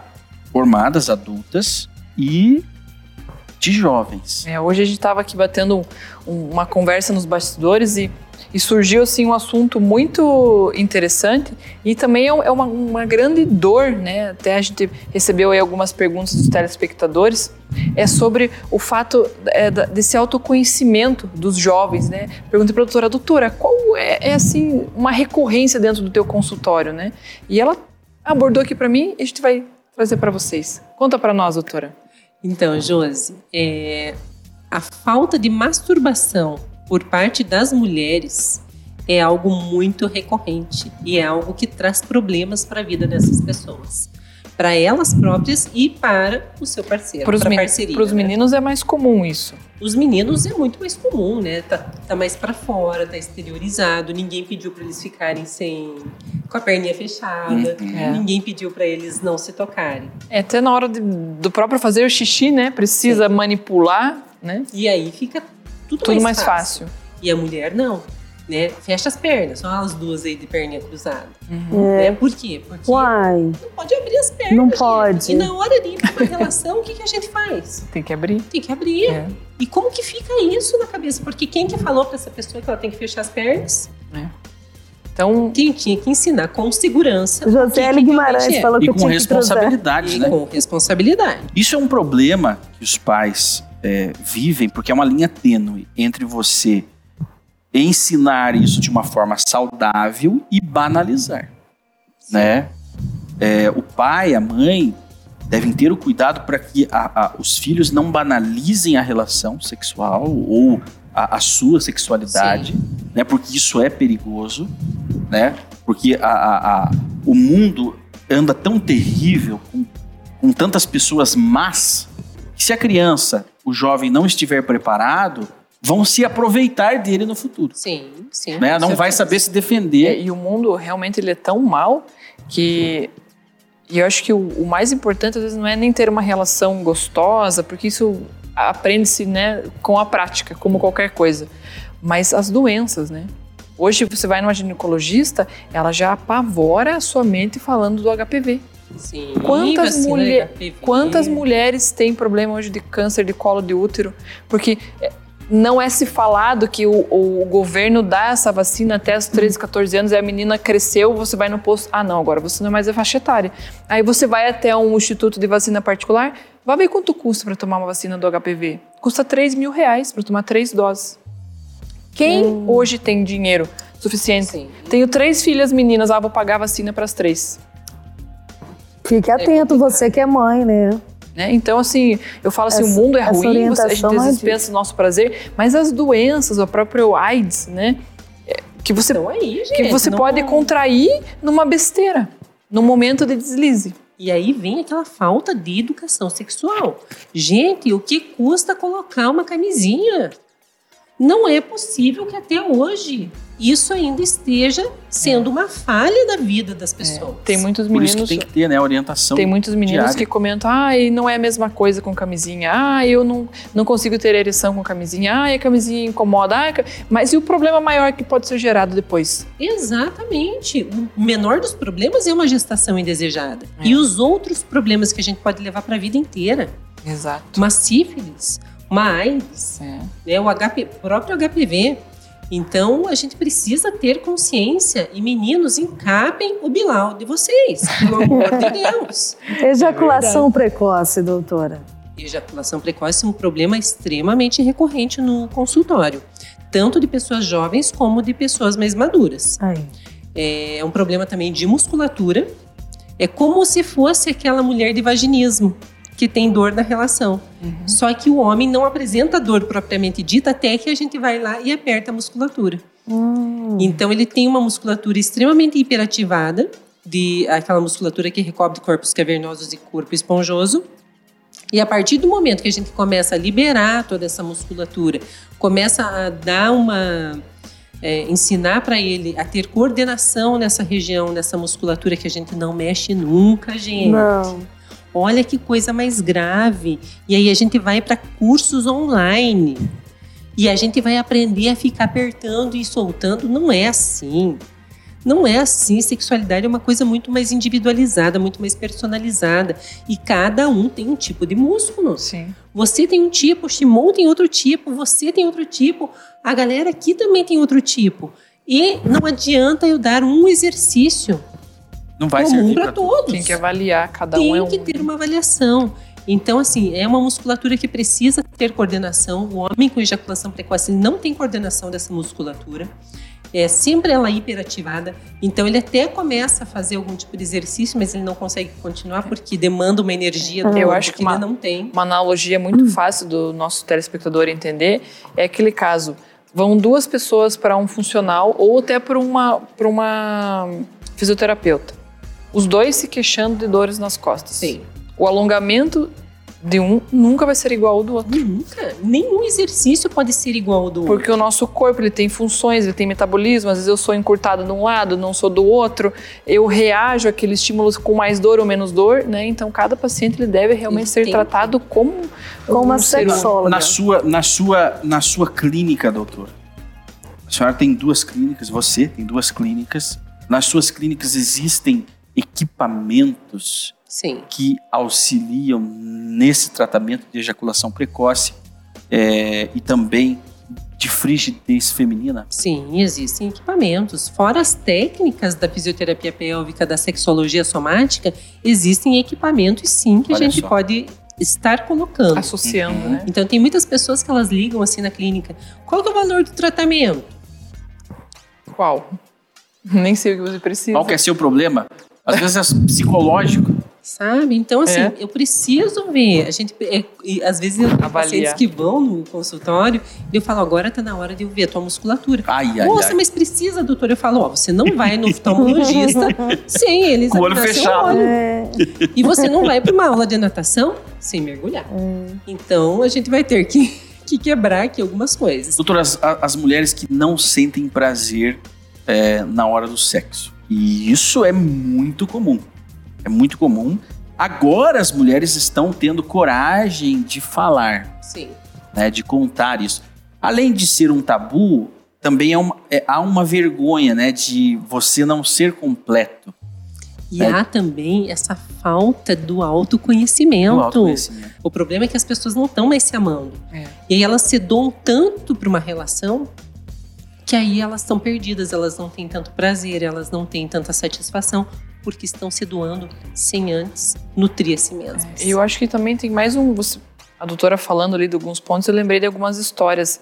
formadas, adultas e de jovens. É, hoje a gente estava aqui batendo um- uma conversa nos bastidores e, e surgiu assim um assunto muito interessante e também é, é uma, uma grande dor, né? Até a gente recebeu aí algumas perguntas dos telespectadores é sobre o fato é, desse autoconhecimento dos jovens, né? Perguntei para a doutora, doutora, qual é, é, assim uma recorrência dentro do teu consultório, né? E ela abordou aqui para mim e a gente vai trazer para vocês. Conta para nós, doutora. Então, Josi, é, a falta de masturbação por parte das mulheres é algo muito recorrente e é algo que traz problemas para a vida dessas pessoas. Para elas próprias e para o seu parceiro, Para os para a parceria. né? meninos é mais comum isso. Os meninos é muito mais comum, né? Tá, tá mais para fora, tá exteriorizado. Ninguém pediu para eles ficarem sem com a perninha fechada. Uhum. É. Ninguém pediu para eles não se tocarem. É, até na hora de- do próprio fazer o xixi, né? Precisa manipular, né? E aí fica tudo, Tudo mais fácil. E a mulher não, né? Fecha as pernas, só as duas aí de perninha cruzada. Uhum. Né? Por quê? Porque Uai, não pode abrir as pernas. Não gente. pode. E na hora de ir pra uma relação, o que, que a gente faz? Tem que abrir. Tem que abrir. É. E como que fica isso na cabeça? Porque quem que falou pra essa pessoa que ela tem que fechar as pernas? Então, Quem tinha que ensinar com segurança. que José que Guimarães realmente é. falou que E eu com que responsabilidade, E né? com responsabilidade. Isso é um problema que os pais é, vivem, porque é uma linha tênue entre você ensinar isso de uma forma saudável e banalizar, né? É, o pai, a mãe devem ter o cuidado para que a- a- os filhos não banalizem a relação sexual ou a, a sua sexualidade, né? Porque isso é perigoso, né? Porque a- o mundo anda tão terrível com, com tantas pessoas más que se a criança, o jovem não estiver preparado, vão se aproveitar dele no futuro, Sim, sim. né? Não vai saber se e, defender. e o mundo realmente ele é tão mal que e eu acho que o, o mais importante às vezes não é nem ter uma relação gostosa, porque isso aprende-se, né, com a prática, como qualquer coisa. Mas as doenças, né? Hoje você vai numa ginecologista, ela já apavora a sua mente falando do HPV. Sim, Quantas, vacina mulher, HPV. quantas mulheres têm problema hoje de câncer de colo de útero? Porque é, não é se falado que o, o governo dá essa vacina até os 13, 14 anos e a menina cresceu, você vai no posto. Ah, não, agora você não é mais a faixa etária. Aí você vai até um instituto de vacina particular, vai ver quanto custa para tomar uma vacina do HPV. Custa 3 mil reais para tomar três doses. Quem hoje tem dinheiro suficiente? Sim. Tenho três filhas meninas, ah, vou pagar a vacina para as três. Fique atento, você que é mãe, né? Né? Então, assim, eu falo assim, Essa- o mundo é ruim, você- a gente é vezes de- pensa no nosso prazer, mas as doenças, o próprio AIDS, né? é, Que você, Então aí, gente. que você não- pode contrair numa besteira, num momento de deslize. E aí vem aquela falta de educação sexual. Gente, o que custa colocar uma camisinha? Não é possível que até hoje isso ainda esteja sendo uma falha da vida das pessoas. Tem muitos Por isso meninos. que tem que ter, né, orientação. Tem muitos meninos diária. que comentam, ai, não é a mesma coisa com camisinha, ah, eu não, não consigo ter ereção com camisinha, ai, a camisinha incomoda, ca-" mas e o problema maior que pode ser gerado depois? Exatamente. O menor dos problemas é uma gestação indesejada. É. E os outros problemas que a gente pode levar para a vida inteira. Exato. Uma sífilis, AIDS, É. né, o HP, próprio HPV. Então, a gente precisa ter consciência e meninos encapem o bilau de vocês, pelo amor de Deus. Ejaculação precoce, doutora. Ejaculação precoce é um problema extremamente recorrente no consultório, tanto de pessoas jovens como de pessoas mais maduras. Aí. É um problema também de musculatura. É como se fosse aquela mulher de vaginismo que tem dor na relação. Uhum. Só que o homem não apresenta dor propriamente dita até que a gente vai lá e aperta a musculatura. Hum. Então ele tem uma musculatura extremamente hiperativada, de aquela musculatura que recobre corpos cavernosos e corpo esponjoso. E a partir do momento que a gente começa a liberar toda essa musculatura, começa a dar uma é, ensinar para ele a ter coordenação nessa região, nessa musculatura que a gente não mexe nunca, gente. Não. Olha que coisa mais grave. E aí a gente vai para cursos online. E a gente vai aprender a ficar apertando e soltando. Não é assim. Não é assim. Sexualidade é uma coisa muito mais individualizada, muito mais personalizada. E cada um tem um tipo de músculo. Sim. Você tem um tipo, o Shimon tem outro tipo, você tem outro tipo, a galera aqui também tem outro tipo. E não adianta eu dar um exercício Não vai comum para todos. Tem que avaliar, cada Tem um é um. que ter uma avaliação. Então, assim, é uma musculatura que precisa ter coordenação. O homem com ejaculação precoce não tem coordenação dessa musculatura. É sempre ela hiperativada. Então, ele até começa a fazer algum tipo de exercício, mas ele não consegue continuar porque demanda uma energia do Eu corpo acho que que uma- ele não tem. Uma analogia muito fácil do nosso telespectador entender é aquele caso: vão duas pessoas para um funcional ou até para uma, para uma fisioterapeuta. Os dois se queixando de dores nas costas. Sim. O alongamento de um nunca vai ser igual ao do outro. Nunca. Nenhum exercício pode ser igual ao do outro. Porque o nosso corpo ele tem funções, ele tem metabolismo. Às vezes eu sou encurtado de um lado, não sou do outro. Eu reajo àqueles estímulos com mais dor ou menos dor, né? Então cada paciente ele deve realmente Ele ser tem tratado como Com uma um sexóloga. Na sua, na, sua, na sua clínica, doutor, a senhora tem duas clínicas, você tem duas clínicas. Nas suas clínicas existem equipamentos Sim. que auxiliam nesse tratamento de ejaculação precoce é, e também de frigidez feminina? Sim, existem equipamentos. Fora as técnicas da fisioterapia pélvica, da sexologia somática, existem equipamentos sim que a Olha gente só. pode estar colocando. associando, Uhum. né? Então tem muitas pessoas que elas ligam assim na clínica. Qual que é o valor do tratamento? Qual? Nem sei o que você precisa. Qual que é seu problema? Às vezes é psicológico. Sabe? Então, assim, É. eu preciso ver. A gente, é, e às vezes, eu tenho pacientes que vão no consultório e eu falo, agora tá na hora de eu ver a tua musculatura. Ai, ai, Moça, ai. mas precisa, doutor? Eu falo, ó, você não vai no oftalmologista sem ele Com o olho fechado. olho. É, E você não vai para uma aula de natação sem mergulhar. Então, a gente vai ter que, que quebrar aqui algumas coisas. Doutor, as, as mulheres que não sentem prazer é, na hora do sexo. E isso é muito comum. É muito comum. Agora as mulheres estão tendo coragem de falar, Sim. né, de contar isso. Além de ser um tabu, também é uma- é- há uma vergonha né, de você não ser completo. E É. há também essa falta do autoconhecimento. no autoconhecimento. O problema é que as pessoas não estão mais se amando. É. E aí elas se doam tanto para uma relação que aí elas estão perdidas, elas não têm tanto prazer, elas não têm tanta satisfação, porque estão se doando sem antes nutrir a si mesmas. E eu acho que também tem mais um. você- a doutora falando ali de alguns pontos, eu lembrei de algumas histórias.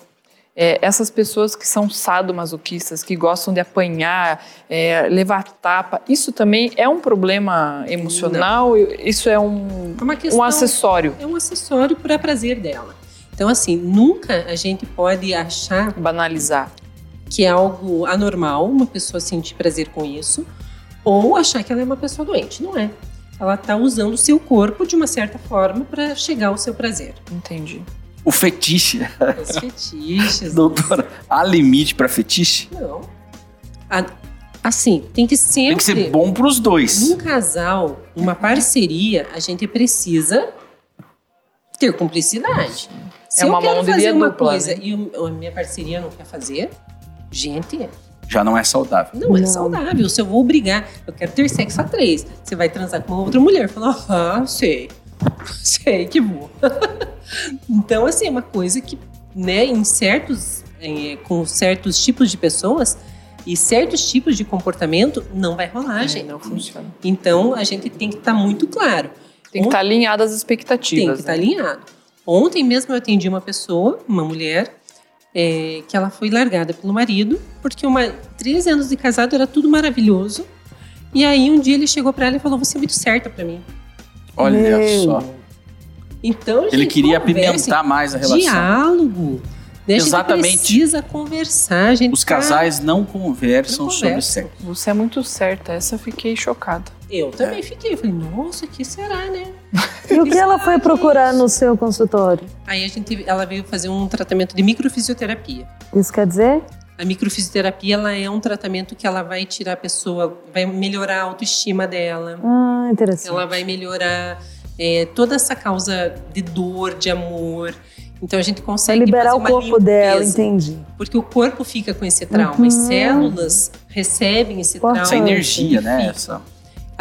É, essas pessoas que são sadomasoquistas, que gostam de apanhar, é, levar tapa, isso também é um problema emocional? Isso é um, É questão, um acessório? é um acessório para prazer dela. Então, assim, nunca a gente pode achar Banalizar. Que é algo anormal uma pessoa sentir prazer com isso, ou achar que ela é uma pessoa doente. Não é. Ela está usando o seu corpo de uma certa forma para chegar ao seu prazer. Entendi. O fetiche, Os fetiches. doutora, há limite para fetiche? Não. A- assim, tem que sempre. Tem que ser bom para os dois. Num casal, numa parceria, a gente precisa ter cumplicidade. Se É uma eu quero mão de fazer uma dupla, coisa né? e o- a minha parceria não quer fazer, gente, Já não é saudável. não, é Não. saudável. Se eu vou obrigar, eu quero ter sexo a três, você vai transar com uma outra mulher. Fala, ah, sei. Sei que vou. então, assim, é uma coisa que, né, em certos, eh, com certos tipos de pessoas e certos tipos de comportamento, não vai rolar, É, gente. não funciona. Então, a gente tem que estar muito claro. Tem que estar alinhado às expectativas. Tem que estar né? alinhado. Ontem mesmo eu atendi uma pessoa, uma mulher, é, que ela foi largada pelo marido, porque uma 13 anos de casado era tudo maravilhoso. E aí um dia ele chegou pra ela e falou: Você é muito certa pra mim. Olha Meu. só. Então, Ele gente, queria apimentar mais a relação. Diálogo. Né? A gente Exatamente. precisa conversar. A gente Os tá- casais não conversam Não sobre sexo. Você é muito certa. Essa eu fiquei chocada. Eu também fiquei. Falei, nossa, que será, né? E o que ela foi procurar no seu consultório? Aí a gente, ela veio fazer um tratamento de microfisioterapia. Isso quer dizer? A microfisioterapia ela é um tratamento que ela vai tirar a pessoa, vai melhorar a autoestima dela. Ah, interessante. Ela vai melhorar é, toda essa causa de dor, de amor. Então a gente consegue liberar fazer o uma corpo limpeza, dela, entendi. Porque o corpo fica com esse trauma, Uhum. as células recebem esse trauma. Essa energia, né? Essa.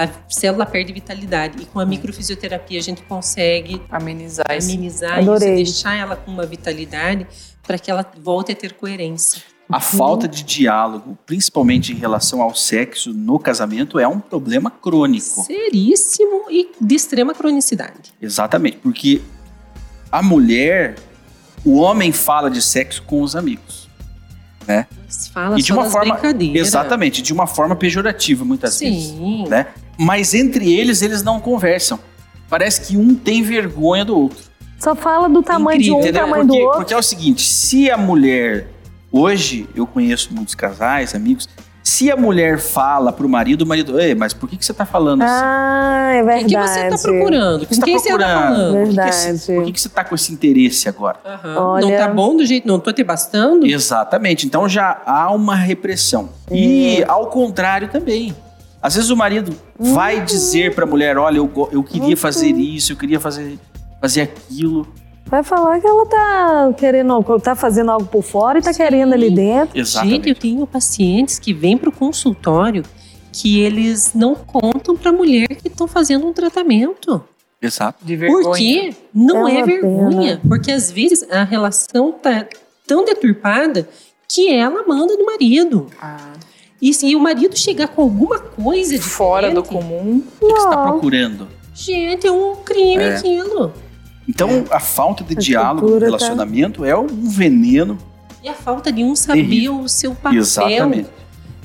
A célula perde vitalidade. E com a microfisioterapia a gente consegue Amenizar isso. amenizar isso, deixar ela com uma vitalidade para que ela volte a ter coerência. A falta de diálogo, principalmente em relação ao sexo no casamento, é um problema crônico. Seríssimo e de extrema cronicidade. Exatamente, porque a mulher, o homem fala de sexo com os amigos. Se fala E de só uma das forma-. Exatamente, de uma forma pejorativa muitas vezes. Sim. né? Mas entre eles, eles não conversam. Parece que um tem vergonha do outro. Só fala do tamanho de um, Incrível, Entendeu? tamanho Porque, do outro. porque é o seguinte: se a mulher. Hoje eu conheço muitos casais, amigos. Se a mulher fala pro marido, o marido, Ei, mas por que, que você tá falando assim? Ah, é O verdade. que você está procurando? que Com você tá quem você está procurando? falando? Por que que Verdade. Por que, que você tá com esse interesse agora? Aham. Olha- Não tá bom do jeito, não tô te bastando? Exatamente. Então já há uma repressão. É. E ao contrário também. Às vezes o marido Uhum. vai dizer pra mulher: olha, eu, eu queria fazer isso, eu queria fazer, fazer aquilo. Vai falar que ela tá querendo, tá fazendo algo por fora e tá Sim. querendo ali dentro. Exatamente. Gente, eu tenho pacientes que vêm pro consultório que eles não contam pra mulher que estão fazendo um tratamento. Exato. De vergonha. Porque não É é, vergonha. Porque às vezes a relação tá tão deturpada que ela manda no marido. Ah, E se o marido chegar com alguma coisa de fora do comum. O que, que você está procurando? Gente, é um crime É. aquilo. Então, a falta de A diálogo tá- relacionamento é um veneno. E a falta de um saber Terrível. o seu papel. Exatamente.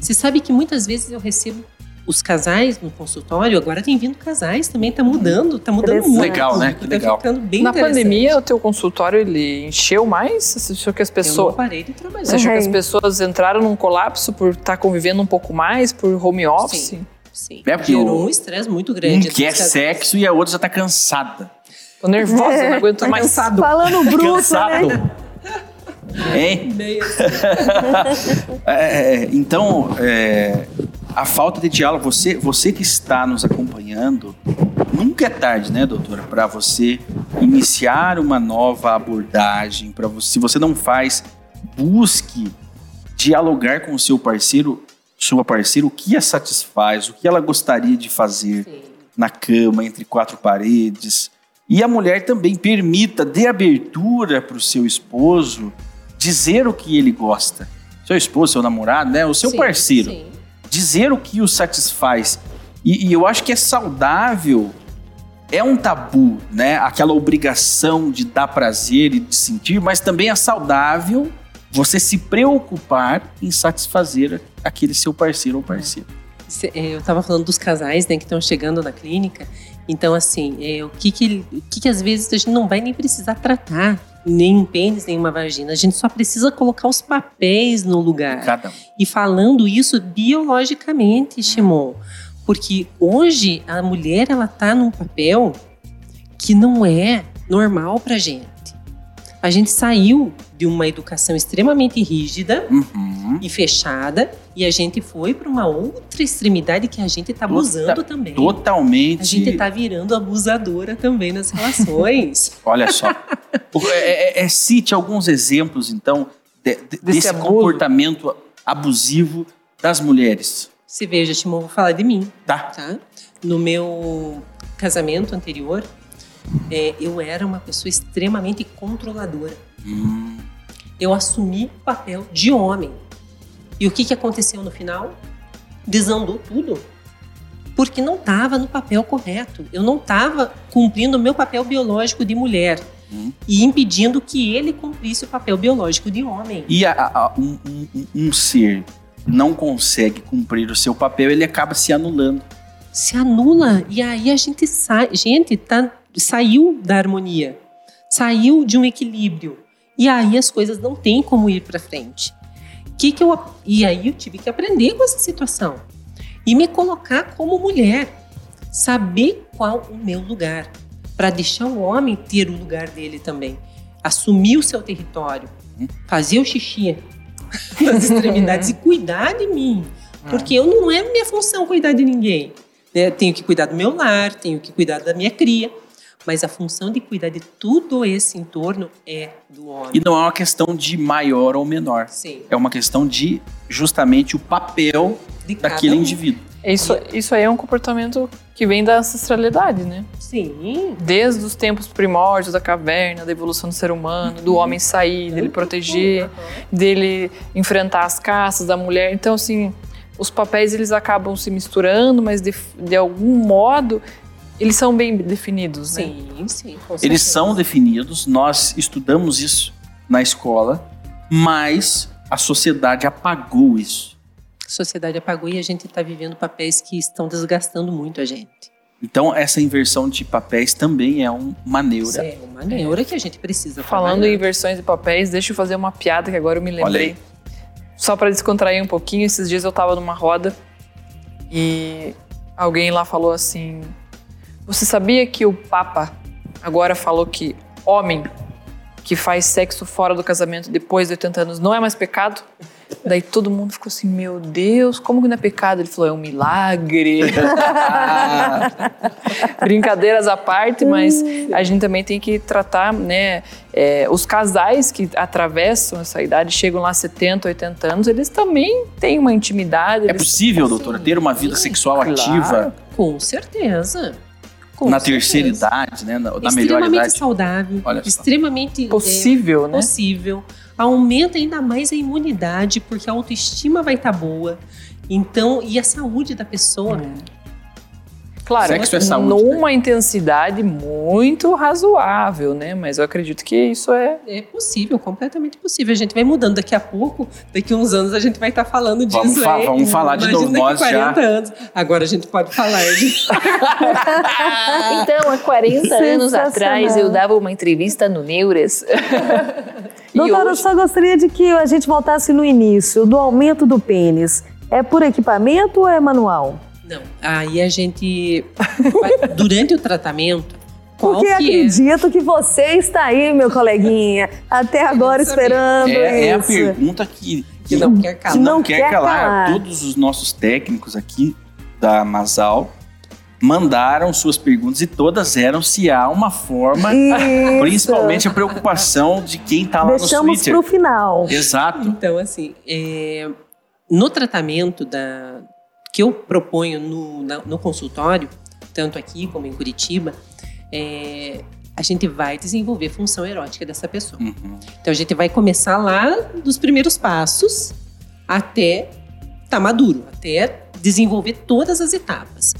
Você sabe que muitas vezes eu recebo os casais no consultório, agora tem vindo casais também, tá mudando, tá mudando muito. Legal, né? Tá Que legal. ficando bem Na pandemia, o teu consultório ele encheu mais? Você achou que as eu pessoas. parei de trabalhar. Você achou que as Uhum. pessoas entraram num colapso por estar convivendo um pouco mais, por home office? Sim. Sim. É, porque Gerou o- um estresse muito Um grande. quer Esses casais- sexo e a outra já tá cansada. Tô nervosa, É, não aguento tá mais. cansado. Falando bruto, Cansado. né? Hein? Meio- É, é, então, é, a falta de diálogo, você, você que está nos acompanhando, nunca é tarde, né, doutora, para você iniciar uma nova abordagem. Para você, se você não faz, busque dialogar com o seu parceiro, sua parceira, o que a satisfaz, o que ela gostaria de fazer Sim. na cama, entre quatro paredes. E a mulher também permita, dê abertura para o seu esposo dizer o que ele gosta. Seu esposo, seu namorado, né? O seu Sim, parceiro. sim. Dizer o que o satisfaz. E, e eu acho que é saudável. É um tabu, né? Aquela obrigação de dar prazer e de sentir, mas também é saudável você se preocupar em satisfazer aquele seu parceiro ou parceira. É, Eu estava falando dos casais né, que estão chegando na clínica. Então, assim, é, o, que, que, o que, que às vezes a gente não vai nem precisar tratar nem um pênis, nem uma vagina. A gente só precisa colocar os papéis no lugar. Cada um. E falando isso biologicamente, Shimon. Porque hoje a mulher ela tá num papel que não é normal pra gente. A gente saiu de uma educação extremamente rígida Uhum. e fechada e a gente foi para uma outra extremidade que a gente tá abusando também. Totalmente. A gente tá virando abusadora também nas relações. Olha só. O- é, é- é, cite alguns exemplos, então, de- de- desse, abuso. comportamento abusivo das mulheres. Se veja, Timon, vou falar de mim. Tá? tá? No meu casamento anterior, é, eu era uma pessoa extremamente controladora. Hum, Eu assumi o papel de homem. E o que, que aconteceu no final? Desandou tudo. Porque não estava no papel correto. Eu não estava cumprindo o meu papel biológico de mulher. Hum. E impedindo que ele cumprisse o papel biológico de homem. E a- a- um, um- um- um ser não consegue cumprir o seu papel, ele acaba se anulando. se anula e aí a gente sai, gente, tá, saiu da harmonia, saiu de um equilíbrio e aí as coisas não têm como ir para frente. Que que eu e aí eu tive que aprender com essa situação e me colocar como mulher, saber qual o meu lugar para deixar o homem ter o lugar dele também, assumir o seu território, fazer o xixi, nas extremidades e cuidar de mim. Porque eu não é minha função cuidar de ninguém. Né? Tenho que cuidar do meu lar, tenho que cuidar da minha cria. Mas a função de cuidar de tudo esse entorno é do homem. E não é uma questão de maior ou menor. Sim. É uma questão de justamente o papel De daquele um. indivíduo. Isso, isso aí é um comportamento que vem da ancestralidade, né? Sim. Desde os tempos primórdios da caverna, da evolução do ser humano, do homem sair, dele proteger, dele enfrentar as caças da mulher. Então, assim, os papéis eles acabam se misturando, mas de, de algum modo eles são bem definidos, né? Sim, sim. Eles são definidos, nós estudamos isso na escola, mas a sociedade apagou isso. A sociedade apagou e a gente está vivendo papéis que estão desgastando muito a gente. Então, essa inversão de papéis também é um- uma neura. É uma neura que a gente precisa Falando trabalhar. em versões de papéis, deixa eu fazer uma piada que agora eu me Olha lembrei. aí. Só para descontrair um pouquinho, esses dias eu tava numa roda e alguém lá falou assim: Você sabia que o Papa agora falou que homem que faz sexo fora do casamento depois de 80 anos não é mais pecado? Daí todo mundo ficou assim: Meu Deus, como que não é pecado? Ele falou: É um milagre. Brincadeiras à parte, mas a gente também tem que tratar, né? é, os casais que atravessam essa idade, chegam lá a 70, 80 anos, eles também têm uma intimidade. É possível, doutora, ter uma vida sexual claro. ativa Com certeza. Com na certeza. terceira idade, né? Na, na melhor extremamente idade. saudável, Olha só. extremamente é, possível, né? possível. Aumenta ainda mais a imunidade, porque a autoestima vai estar boa. Então, e a saúde da pessoa. Claro, Sexo é saúde, numa intensidade muito razoável, né? Mas eu acredito que isso é É possível, completamente possível. A gente vai mudando daqui a pouco, daqui a uns anos a gente vai estar falando disso. Vamos fa- aí. vamos falar de novo, nós daqui já- 40 anos. Agora a gente pode falar de Então, há 40 anos atrás, eu dava uma entrevista no Neures. E Doutora, eu hoje- só gostaria de que a gente voltasse no início, do aumento do pênis. É por equipamento ou é manual? Não, aí a gente, durante o tratamento, qual Porque que é? acredito que você está aí, meu coleguinha, até agora esperando É, é a isso. pergunta que, Que não quer calar. Que não quer, quer calar. calar. Todos os nossos técnicos aqui da Masal mandaram suas perguntas e todas eram se há uma forma, Isso. principalmente a preocupação de quem está lá no Deixamos Twitter. para o final. Exato. Então, assim, é, no tratamento da, que eu proponho no, na- no consultório, tanto aqui como em Curitiba, é, a gente vai desenvolver função erótica dessa pessoa. Uhum. Então, a gente vai começar lá dos primeiros passos até estar maduro, até desenvolver todas as etapas.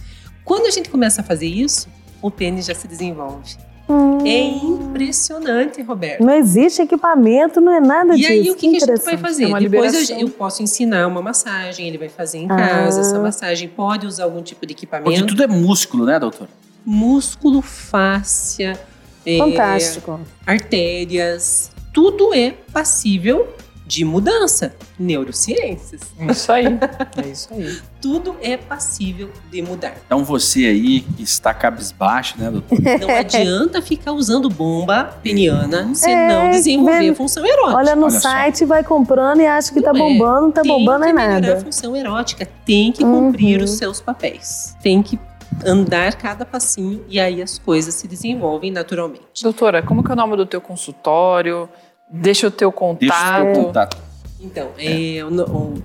Quando a gente começa a fazer isso, o pênis já se desenvolve. Hum, É impressionante, Roberto. não existe equipamento, não é nada E disso. aí, o que, que a gente vai fazer? É uma Depois eu, liberação. eu posso ensinar uma massagem, ele vai fazer em Ah. casa essa massagem. Pode usar algum tipo de Porque equipamento. tudo é músculo, né, doutor? Músculo, fáscia, é, Fantástico. artérias, tudo é passível de mudança. Neurociências. Isso aí. É isso aí. Tudo é passível de mudar. Então você aí que está cabisbaixo, né, doutor? Não adianta ficar usando bomba peniana se É, não desenvolver a função erótica. Olha no Olha só. site, vai comprando e acha que tá Não é. bombando, não tá tem bombando que é melhorar a nada. função erótica, tem que cumprir Uhum. os seus papéis. Tem que andar cada passinho e aí as coisas se desenvolvem naturalmente. Doutora, como que é o nome do teu consultório? Deixa o teu Deixa o seu contato. contato. Então, é, eu,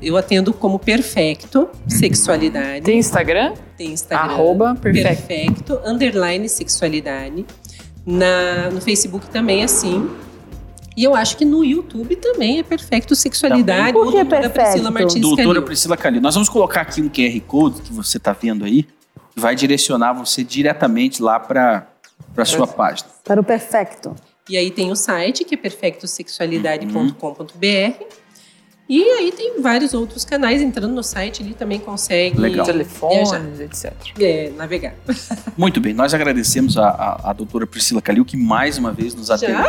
eu atendo como Perfecto Sexualidade. Tem Instagram? Tem Instagram. Arroba perfecto. Perfecto, underline sexualidade. Na, no Facebook também é assim. E eu acho que no YouTube também é Perfecto Sexualidade. Também. Por que doutora Perfecto? Priscila Martins Doutora Calil. Priscila Calil. Nós vamos colocar aqui um QR Code que você está vendo aí, que vai direcionar você diretamente lá para a sua página. Para o perfecto. E aí tem o site, que é perfectosexualidade.com.br. E aí tem vários outros canais. Entrando no site ali também consegue Legal. Telefones, viajar, etc. é, navegar. Muito bem, nós agradecemos a, a, a doutora Priscila Calil, que mais uma vez nos atendeu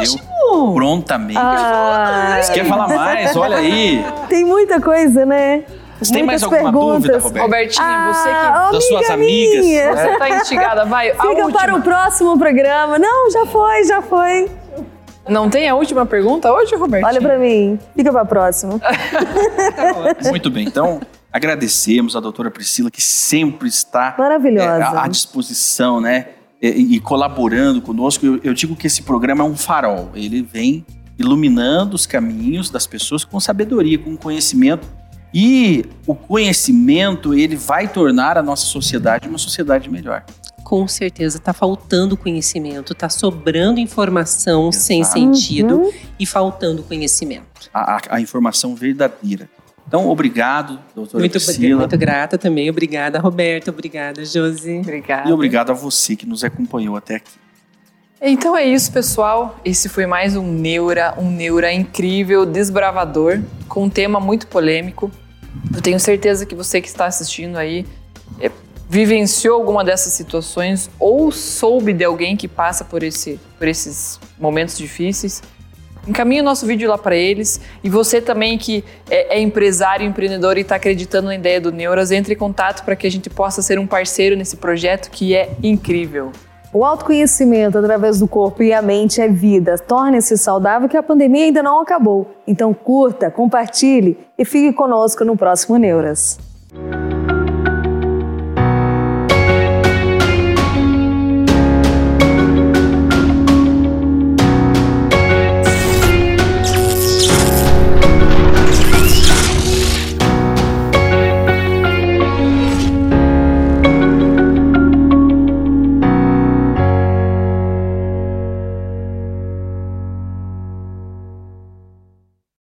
prontamente. Ah, Você quer falar mais? Olha aí. tem muita coisa, né? Você tem mais alguma dúvida, perguntas. Roberto? Robertinho, você que Ah, Das suas amiga amigas. minha. Você tá instigada, vai. Fica para o próximo programa. Não, já foi, já foi. Não tem a última pergunta hoje, Roberto? Olha pra mim. Fica pra próxima. Tá. Muito bem, então agradecemos a doutora Priscila, que sempre está Maravilhosa. é, à disposição, né? E, e colaborando conosco. Eu, eu digo que esse programa é um farol. Ele vem iluminando os caminhos das pessoas com sabedoria, com conhecimento. E o conhecimento, ele vai tornar a nossa sociedade uma sociedade melhor. Com certeza está faltando conhecimento, está sobrando informação sem Exato. sentido Uhum. e faltando conhecimento. A, a- a informação verdadeira. Então, obrigado, doutora Muito, Priscila. muito grata também. Obrigada, Roberto. Obrigada, Josi. Obrigada. E obrigado a você que nos acompanhou até aqui. Então é isso, pessoal. Esse foi mais um Neura, um Neura incrível, desbravador, com um tema muito polêmico. Eu tenho certeza que você que está assistindo aí é, vivenciou alguma dessas situações ou soube de alguém que passa por, esse, por esses momentos difíceis. Encaminhe o nosso vídeo lá para eles. E você também que é, é empresário, empreendedor e está acreditando na ideia do Neuras, entre em contato para que a gente possa ser um parceiro nesse projeto que é incrível. O autoconhecimento através do corpo e a mente é vida. Torne-se saudável que a pandemia ainda não acabou. Então curta, compartilhe e fique conosco no próximo Neuras.